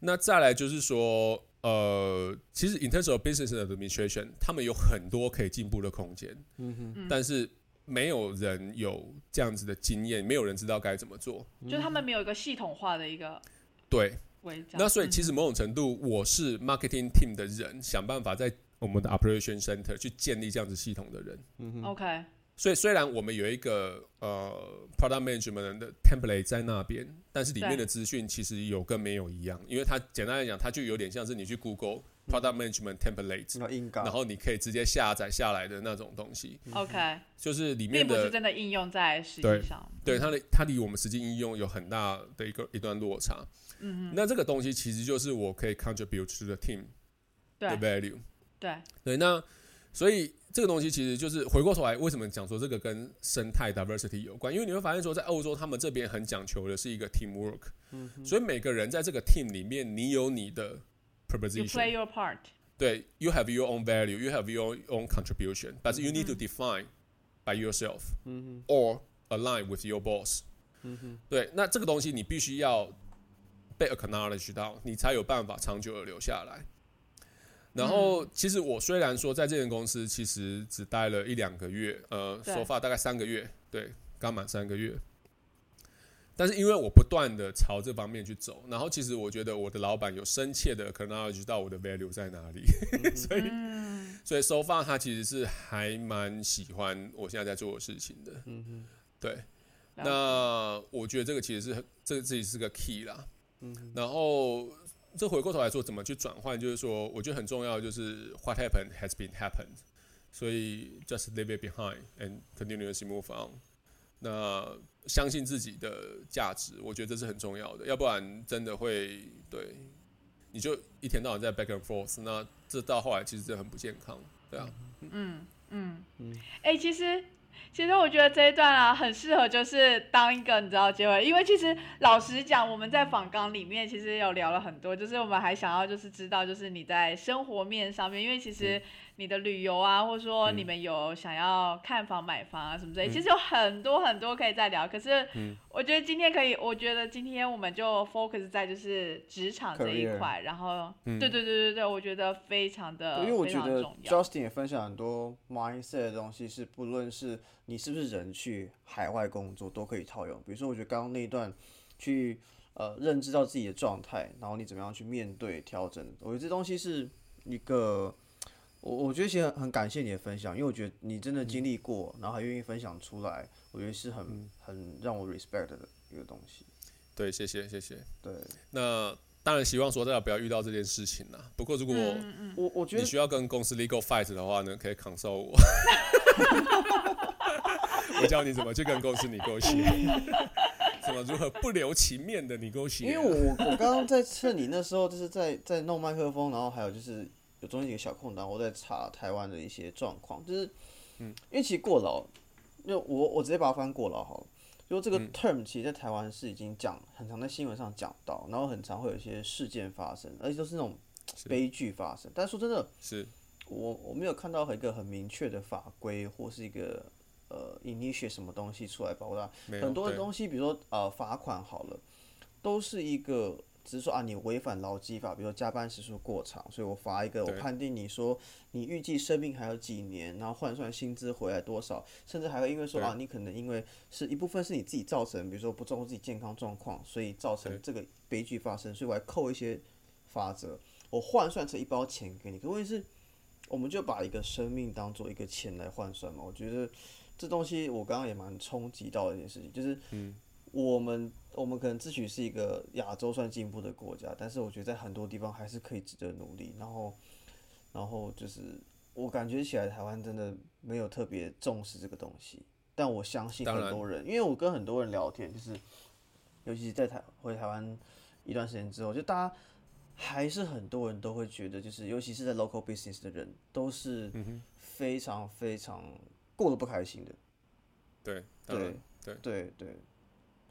那再来就是说，呃，其实 in terms of business administration，他们有很多可以进步的空间，嗯哼，但是没有人有这样子的经验，没有人知道该怎么做。就他们没有一个系统化的一个对，那所以其实某种程度，我是 marketing team 的人，想办法在我们的 operation center 去建立这样子系统的人。嗯哼，OK，所以虽然我们有一个呃 product management 的 template 在那边，但是里面的资讯其实有跟没有一样，因为它简单来讲，它就有点像是你去 Google product management template，、那硬杠，然后你可以直接下载下来的那种东西，OK，就是里面的不是真的应用在实际上。对它的它离我们实际应用有很大的一个一段落差。嗯那这个东西其实就是我可以 contribute to the team 的对。value。对，对，那所以这个东西其实就是回过头来，为什么讲说这个跟生态 diversity 有关？因为你会发现说，在欧洲他们这边很讲求的是一个 teamwork，、所以每个人在这个 team 里面，你有你的 proposition，play your part。对，you have your own value，you have your own contribution，but you need to define by yourself，嗯 or align with your boss。对，那这个东西你必须要被 acknowledge 到，你才有办法长久的留下来。然后，其实我虽然说在这间公司其实只待了一两个月，呃，对。说法大概三个月，对，刚满三个月。但是因为我不断的朝这方面去走，然后其实我觉得我的老板有深切的 acknowledge 到我的 value 在哪里，所以嗯。所以 so far 他其实是还蛮喜欢我现在在做的事情的。嗯哼，对，那我觉得这个其实是很这自己是个 key 啦。嗯然后这回过头来说，怎么去转换，就是说，我觉得很重要，就是 what happened has been happened，所以 just leave it behind and continuously move on。那相信自己的价值，我觉得这是很重要的，要不然真的会对你就一天到晚在 back and forth，那这到后来其实真的很不健康，对啊。嗯嗯嗯，哎、其实其实我觉得这一段啊，很适合就是当一个你知道结尾，因为其实老实讲，我们在访纲里面其实有聊了很多，就是我们还想要就是知道就是你在生活面上面，因为其实你的旅游啊，或者说嗯你们有想要看房买房啊什么之类，嗯其实有很多很多可以再聊。可是嗯我觉得今天可以，我觉得今天我们就 focus 在就是职场这一块，然后嗯对对对对对，我觉得非常的因为我非觉得。Justin 也分享很多 mindset 的东西，是不论是你是不是人去海外工作都可以套用。比如说，我觉得刚刚那一段去呃认知到自己的状态，然后你怎么样去面对调整，我觉得这东西是一个。我我觉得其实很很感谢你的分享，因为我觉得你真的经历过，然后还愿意分享出来，我觉得是很、很让我 respect 的一个东西。对，谢谢谢谢。对那当然希望说大家不要遇到这件事情啦。不过如果嗯嗯我，我觉得你需要跟公司 legal fight 的话呢，可以 consult 我，我教你怎么去跟公司 negotiate，怎么如何不留情面的 negotiate。因为我我刚刚在趁你那时候就是在在弄麦克风，然后还有就是有中间几个小空档，我在查台湾的一些状况，就是，嗯，因为其实过劳，就我我直接把它翻过劳好了，就这个嗯。term 其实在台湾是已经讲很常在新闻上讲到，然后很常会有一些事件发生，而且都是那种悲剧发生。但是说真的，是。我我没有看到一个很明确的法规或是一个呃 initiate 什么东西出来保护它。很多的东西，比如说呃罚款好了，都是一个只是说啊你违反劳基法，比如说加班时数过长，所以我罚一个，我判定你说你预计生命还有几年，然后换算薪资回来多少，甚至还会因为说啊你可能因为是一部分是你自己造成，比如说不照顾自己健康状况，所以造成这个悲剧发生，所以我还扣一些法则，我换算成一包钱给你，可问题是。我们就把一个生命当做一个钱来换算嘛，我觉得这东西我刚刚也蛮冲击到的一件事情，就是我们我们可能自诩是一个亚洲算进步的国家，但是我觉得在很多地方还是可以值得努力。然后，然后就是我感觉起来台湾真的没有特别重视这个东西，但我相信很多人，因为我跟很多人聊天，就是尤其是在台回台湾一段时间之后，就大家还是很多人都会觉得，就是尤其是在 local business 的人，都是非常非常过得不开心的。对，对对对对，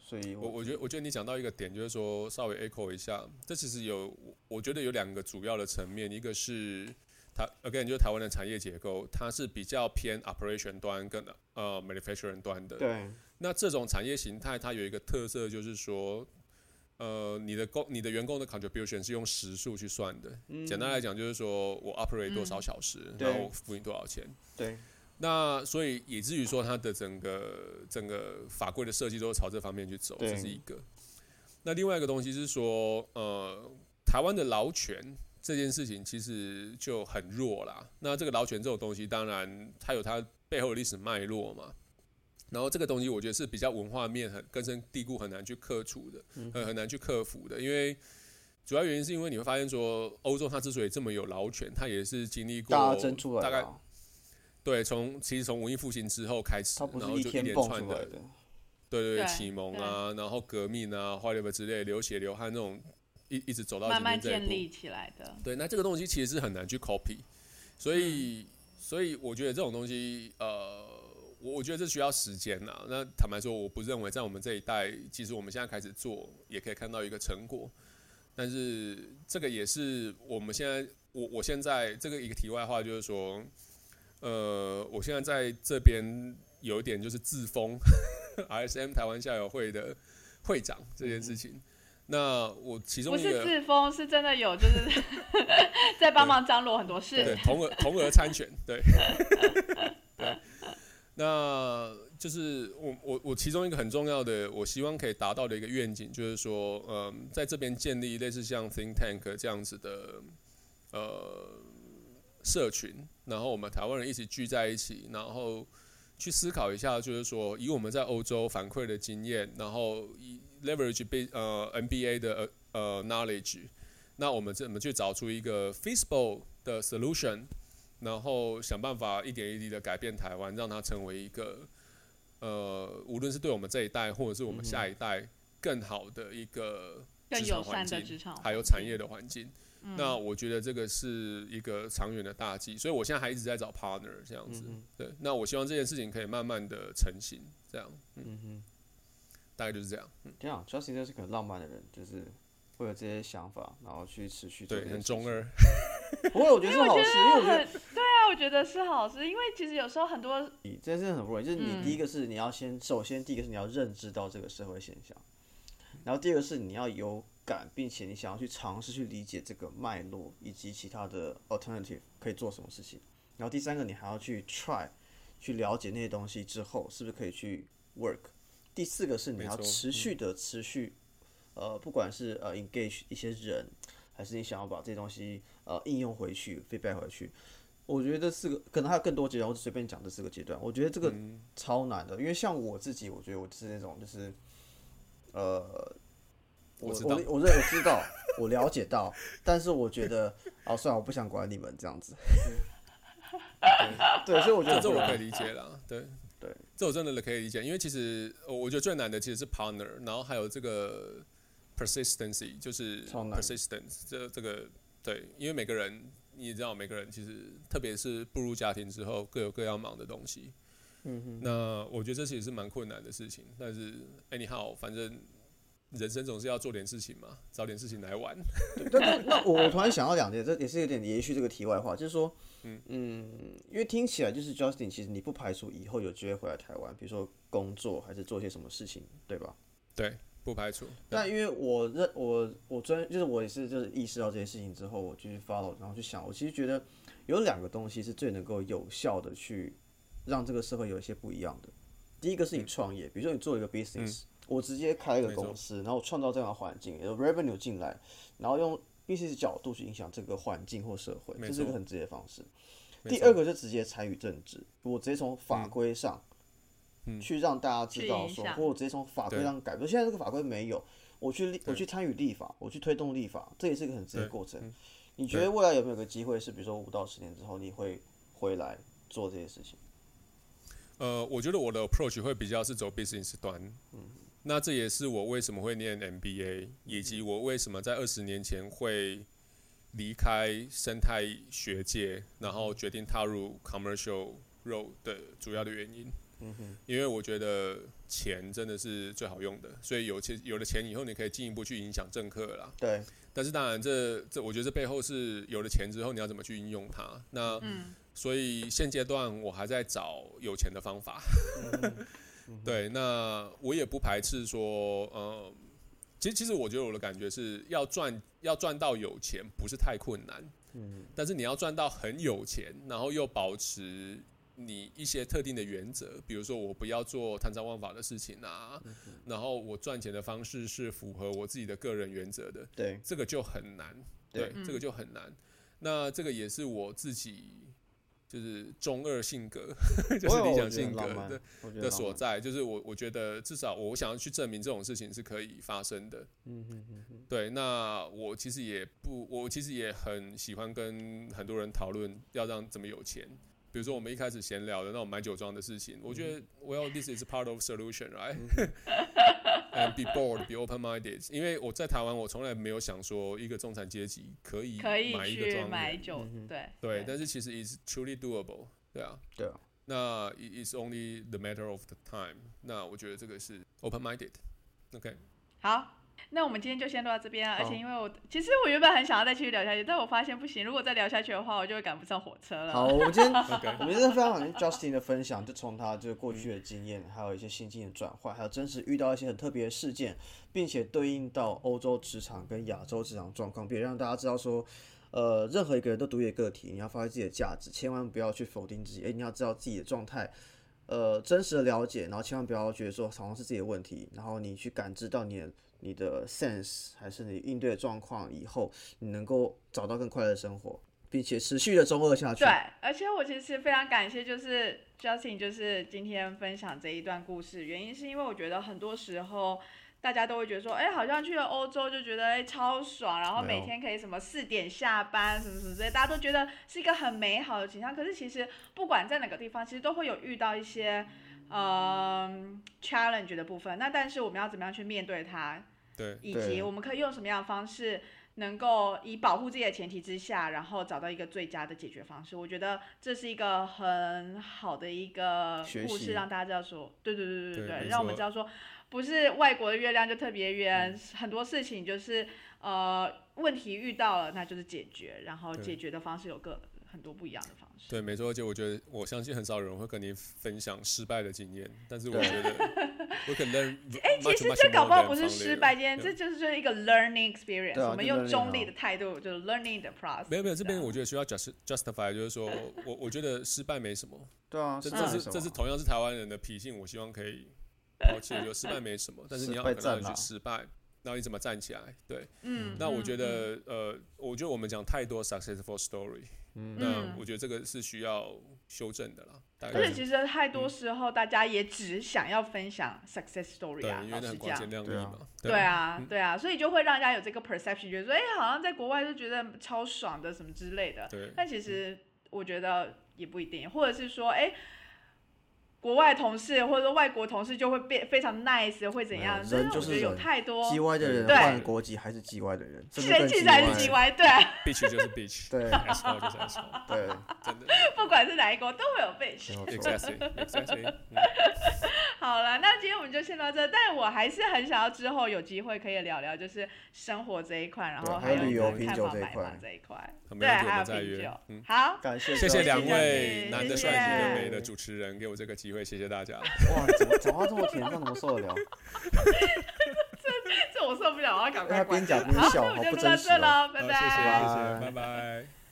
所以我我觉得我觉得你讲到一个点，就是说稍微 echo 一下，这其实有我觉得有两个主要的层面，一个是台 again 就是台湾的产业结构，它是比较偏 operation 端跟呃 manufacturing 端的。对。那这种产业形态，它有一个特色，就是说，呃，你的工你的员工的 contribution 是用时数去算的。嗯简单来讲，就是说我 operate 多少小时，然后我付你多少钱。对。那所以以至于说，它的整个整个法规的设计都朝这方面去走，这是一个。那另外一个东西是说，呃，台湾的劳权这件事情其实就很弱啦。那这个劳权这种东西，当然它有它背后的历史脉络嘛。然后这个东西，我觉得是比较文化面很根深蒂固，很难去克除的，很很难去克服的。因为主要原因是因为你会发现说，欧洲它之所以这么有劳权，它也是经历过大概。对，从其实从文艺复兴之后开始，然后就一连串的，对对对，启蒙啊，然后革命啊，花 e 之类，流血流汗那种，一一直走到慢慢建立起来的。对，那这个东西其实是很难去 copy，所以所以我觉得这种东西，呃，我我觉得这需要时间呐。那坦白说，我不认为在我们这一代，其实我们现在开始做，也可以看到一个成果。但是这个也是我们现在，我我现在这个一个题外话就是说。呃，我现在在这边有一点就是自封 RSM 台湾校友会的会长这件事情。那我其中不是自封，是真的有，就是 在帮忙张罗很多事。对，同额同额参选，对。那就是我我我其中一个很重要的，我希望可以达到的一个愿景，就是说，嗯，在这边建立类似像 Think Tank 这样子的，呃。社群，然后我们台湾人一起聚在一起，然后去思考一下，就是说以我们在欧洲反馈的经验，然后以 leverage 被呃 NBA 的呃 knowledge，那我们怎么去找出一个 feasible 的 solution，然后想办法一点一滴的改变台湾，让它成为一个呃无论是对我们这一代或者是我们下一代更好的一个更友善的职场，还有产业的环境。那我觉得这个是一个长远的大计，所以我现在还一直在找 partner 这样子。对，那我希望这件事情可以慢慢的成型，这样。嗯哼，大概就是这样。这样，Justin 是个很浪漫的人，就是会有这些想法，然后去持续做。对，很中二。不过我觉得是好事，因为我觉得对啊，我觉得是好事，因为其实有时候很多，你这件事很不容易。就是你第一个是你要先，首先第一个是你要认知到这个社会现象，然后第二个是你要有。感，并且你想要去尝试去理解这个脉络以及其他的 alternative 可以做什么事情，然后第三个你还要去 try 去了解那些东西之后是不是可以去 work，第四个是你要持续的持续，呃，不管是呃 engage 一些人，还是你想要把这些东西呃应用回去 feedback 回去，我觉得这四个可能还有更多阶段，我只随便讲这四个阶段，我觉得这个超难的，因为像我自己，我觉得我是那种就是呃。我我我认我知道，我了解到，但是我觉得，哦，算了，我不想管你们这样子。对，所以我觉得这我可以理解了。对对，这我真的可以理解，因为其实我觉得最难的其实是 partner，然后还有这个 persistency，就是 persistence，这这个对，因为每个人你也知道，每个人其实特别是步入家庭之后，各有各要忙的东西。嗯哼。那我觉得这其实是蛮困难的事情，但是哎，你好，反正。人生总是要做点事情嘛，找点事情来玩。对对，那我我突然想到两点，这也是有点延续这个题外话，就是说，嗯嗯，因为听起来就是 Justin，其实你不排除以后有机会回来台湾，比如说工作还是做些什么事情，对吧？对，不排除。但因为我认我我专就是我也是就是意识到这些事情之后，我继续 follow，然后去想，我其实觉得有两个东西是最能够有效的去让这个社会有一些不一样的。第一个是你创业，比如说你做一个 business。我直接开一个公司，然后创造这样的环境，有 revenue 进来，然后用 business 角度去影响这个环境或社会，这是一个很直接的方式。第二个就直接参与政治，我直接从法规上，去让大家知道说，或我直接从法规上改。变。现在这个法规没有，我去我去参与立法，我去推动立法，这也是一个很直接的过程。你觉得未来有没有个机会是，比如说五到十年之后，你会回来做这些事情？呃，我觉得我的 approach 会比较是走 business 端，嗯。那这也是我为什么会念 MBA，以及我为什么在二十年前会离开生态学界，然后决定踏入 commercial role 的主要的原因。嗯哼，因为我觉得钱真的是最好用的，所以有钱有了钱以后，你可以进一步去影响政客啦。对，但是当然这，这我觉得这背后是有了钱之后，你要怎么去应用它。那嗯所以现阶段我还在找有钱的方法。嗯对，那我也不排斥说，呃，其实其实我觉得我的感觉是要赚要赚到有钱不是太困难，嗯。但是你要赚到很有钱，然后又保持你一些特定的原则，比如说我不要做贪赃枉法的事情啊，嗯然后我赚钱的方式是符合我自己的个人原则的，对，这个就很难，对，对。这个就很难。那这个也是我自己就是中二性格，就是理想性格的所，在，就是我我觉得至少我想要去证明这种事情是可以发生的。嗯哼哼哼，对，那我其实也不，我其实也很喜欢跟很多人讨论要让怎么有钱。比如说我们一开始闲聊的那种买酒庄的事情，我觉得 well this is part of solution right 嗯 and be bold be open minded。因为我在台湾，我从来没有想说一个中产阶级可以可以去买一个庄，买酒嗯，哼对对，但是其实 is truly doable，对啊，对啊，那 it is only the matter of the time。那我觉得这个是 open minded，OK，、好，那我们今天就先录到这边啊。而且因为我其实我原本很想要再继续聊下去，但我发现不行，如果再聊下去的话，我就会赶不上火车了。好，我们今天 OK 我们今天非常感谢 Justin 的分享，就从他就是过去的经验，还有一些心境的转换，还有真实遇到一些很特别的事件，并且对应到欧洲职场跟亚洲职场状况，并让大家知道说，呃，任何一个人都独立的个体，你要发挥自己的价值，千万不要去否定自己，诶，你要知道自己的状态。呃，真实的了解，然后千万不要觉得说好像是自己的问题，然后你去感知到你的你的 sense 还是你应对的状况以后，你能够找到更快乐的生活，并且持续的中二下去。对，而且我其实非常感谢，就是 Justin，就是今天分享这一段故事，原因是因为我觉得很多时候大家都会觉得说，哎，好像去了欧洲就觉得哎超爽，然后每天可以什么四点下班什么什么之类，大家都觉得是一个很美好的景象。可是其实不管在哪个地方，其实都会有遇到一些嗯 challenge 的部分。那但是我们要怎么样去面对它？对，以及我们可以用什么样的方式，能够以保护自己的前提之下，然后找到一个最佳的解决方式。我觉得这是一个很好的一个故事，让大家知道说，对对对对对没让我们知道说，不是外国的月亮就特别圆，很多事情就是呃问题遇到了，那就是解决，然后解决的方式有个很多不一样的方式。对，没错，而且我觉得，我相信很少人会跟你分享失败的经验，但是我觉得 我可能哎，其实这搞不好不是失败经验，这就是就是一个 learning experience、啊我们用中立啊的态度，就是 learning the process。没有没有，这边我觉得需要 just justify，就是说我我觉得失败没什么，对啊，这这是这是同样是台湾人的脾性，我希望可以抛弃，就失败没什么，但是你要失败可能去失败，然后你怎么站起来？对，嗯，那我觉嗯得呃，我觉得我们讲太多 successful story，嗯。那嗯。我觉得这个是需要修正的啦，大而且其实太多时候，大家也只想要分享 success story 对，啊，因为那老实讲很光鲜。亮丽对啊嘛，对。啊嗯，对啊，所以就会让人家有这个 perception，觉得说，哎、好像在国外就觉得超爽的什么之类的。对。但其实我觉得也不一定，或者是说，哎、国外同事或者说外国同事就会变非常 nice，会怎样？就是有太多 G Y 的人对。换国籍还是 G Y 的人，甚至更谁其实还是叽叽歪，对。啊，，bitch 就是 bitch，对。Asshole 就是 asshole，对，真的。不管是哪一国都会有被 好了，那今天我们就先到这。但我还是很想要之后有机会可以聊聊，就是生活这一块，然后对还有有旅游就是品酒这一块房这一块，对，还有们再约品酒。。嗯，好，感谢谢谢两位男的帅、谢谢女的美的主持人给我这个机会，谢谢大家。哇，怎么讲话这么甜，这样怎么受得了？这我受不了，我要赶快关。他边讲边，笑，好不真实哦。这喽，拜好，拜。谢谢谢谢，拜拜。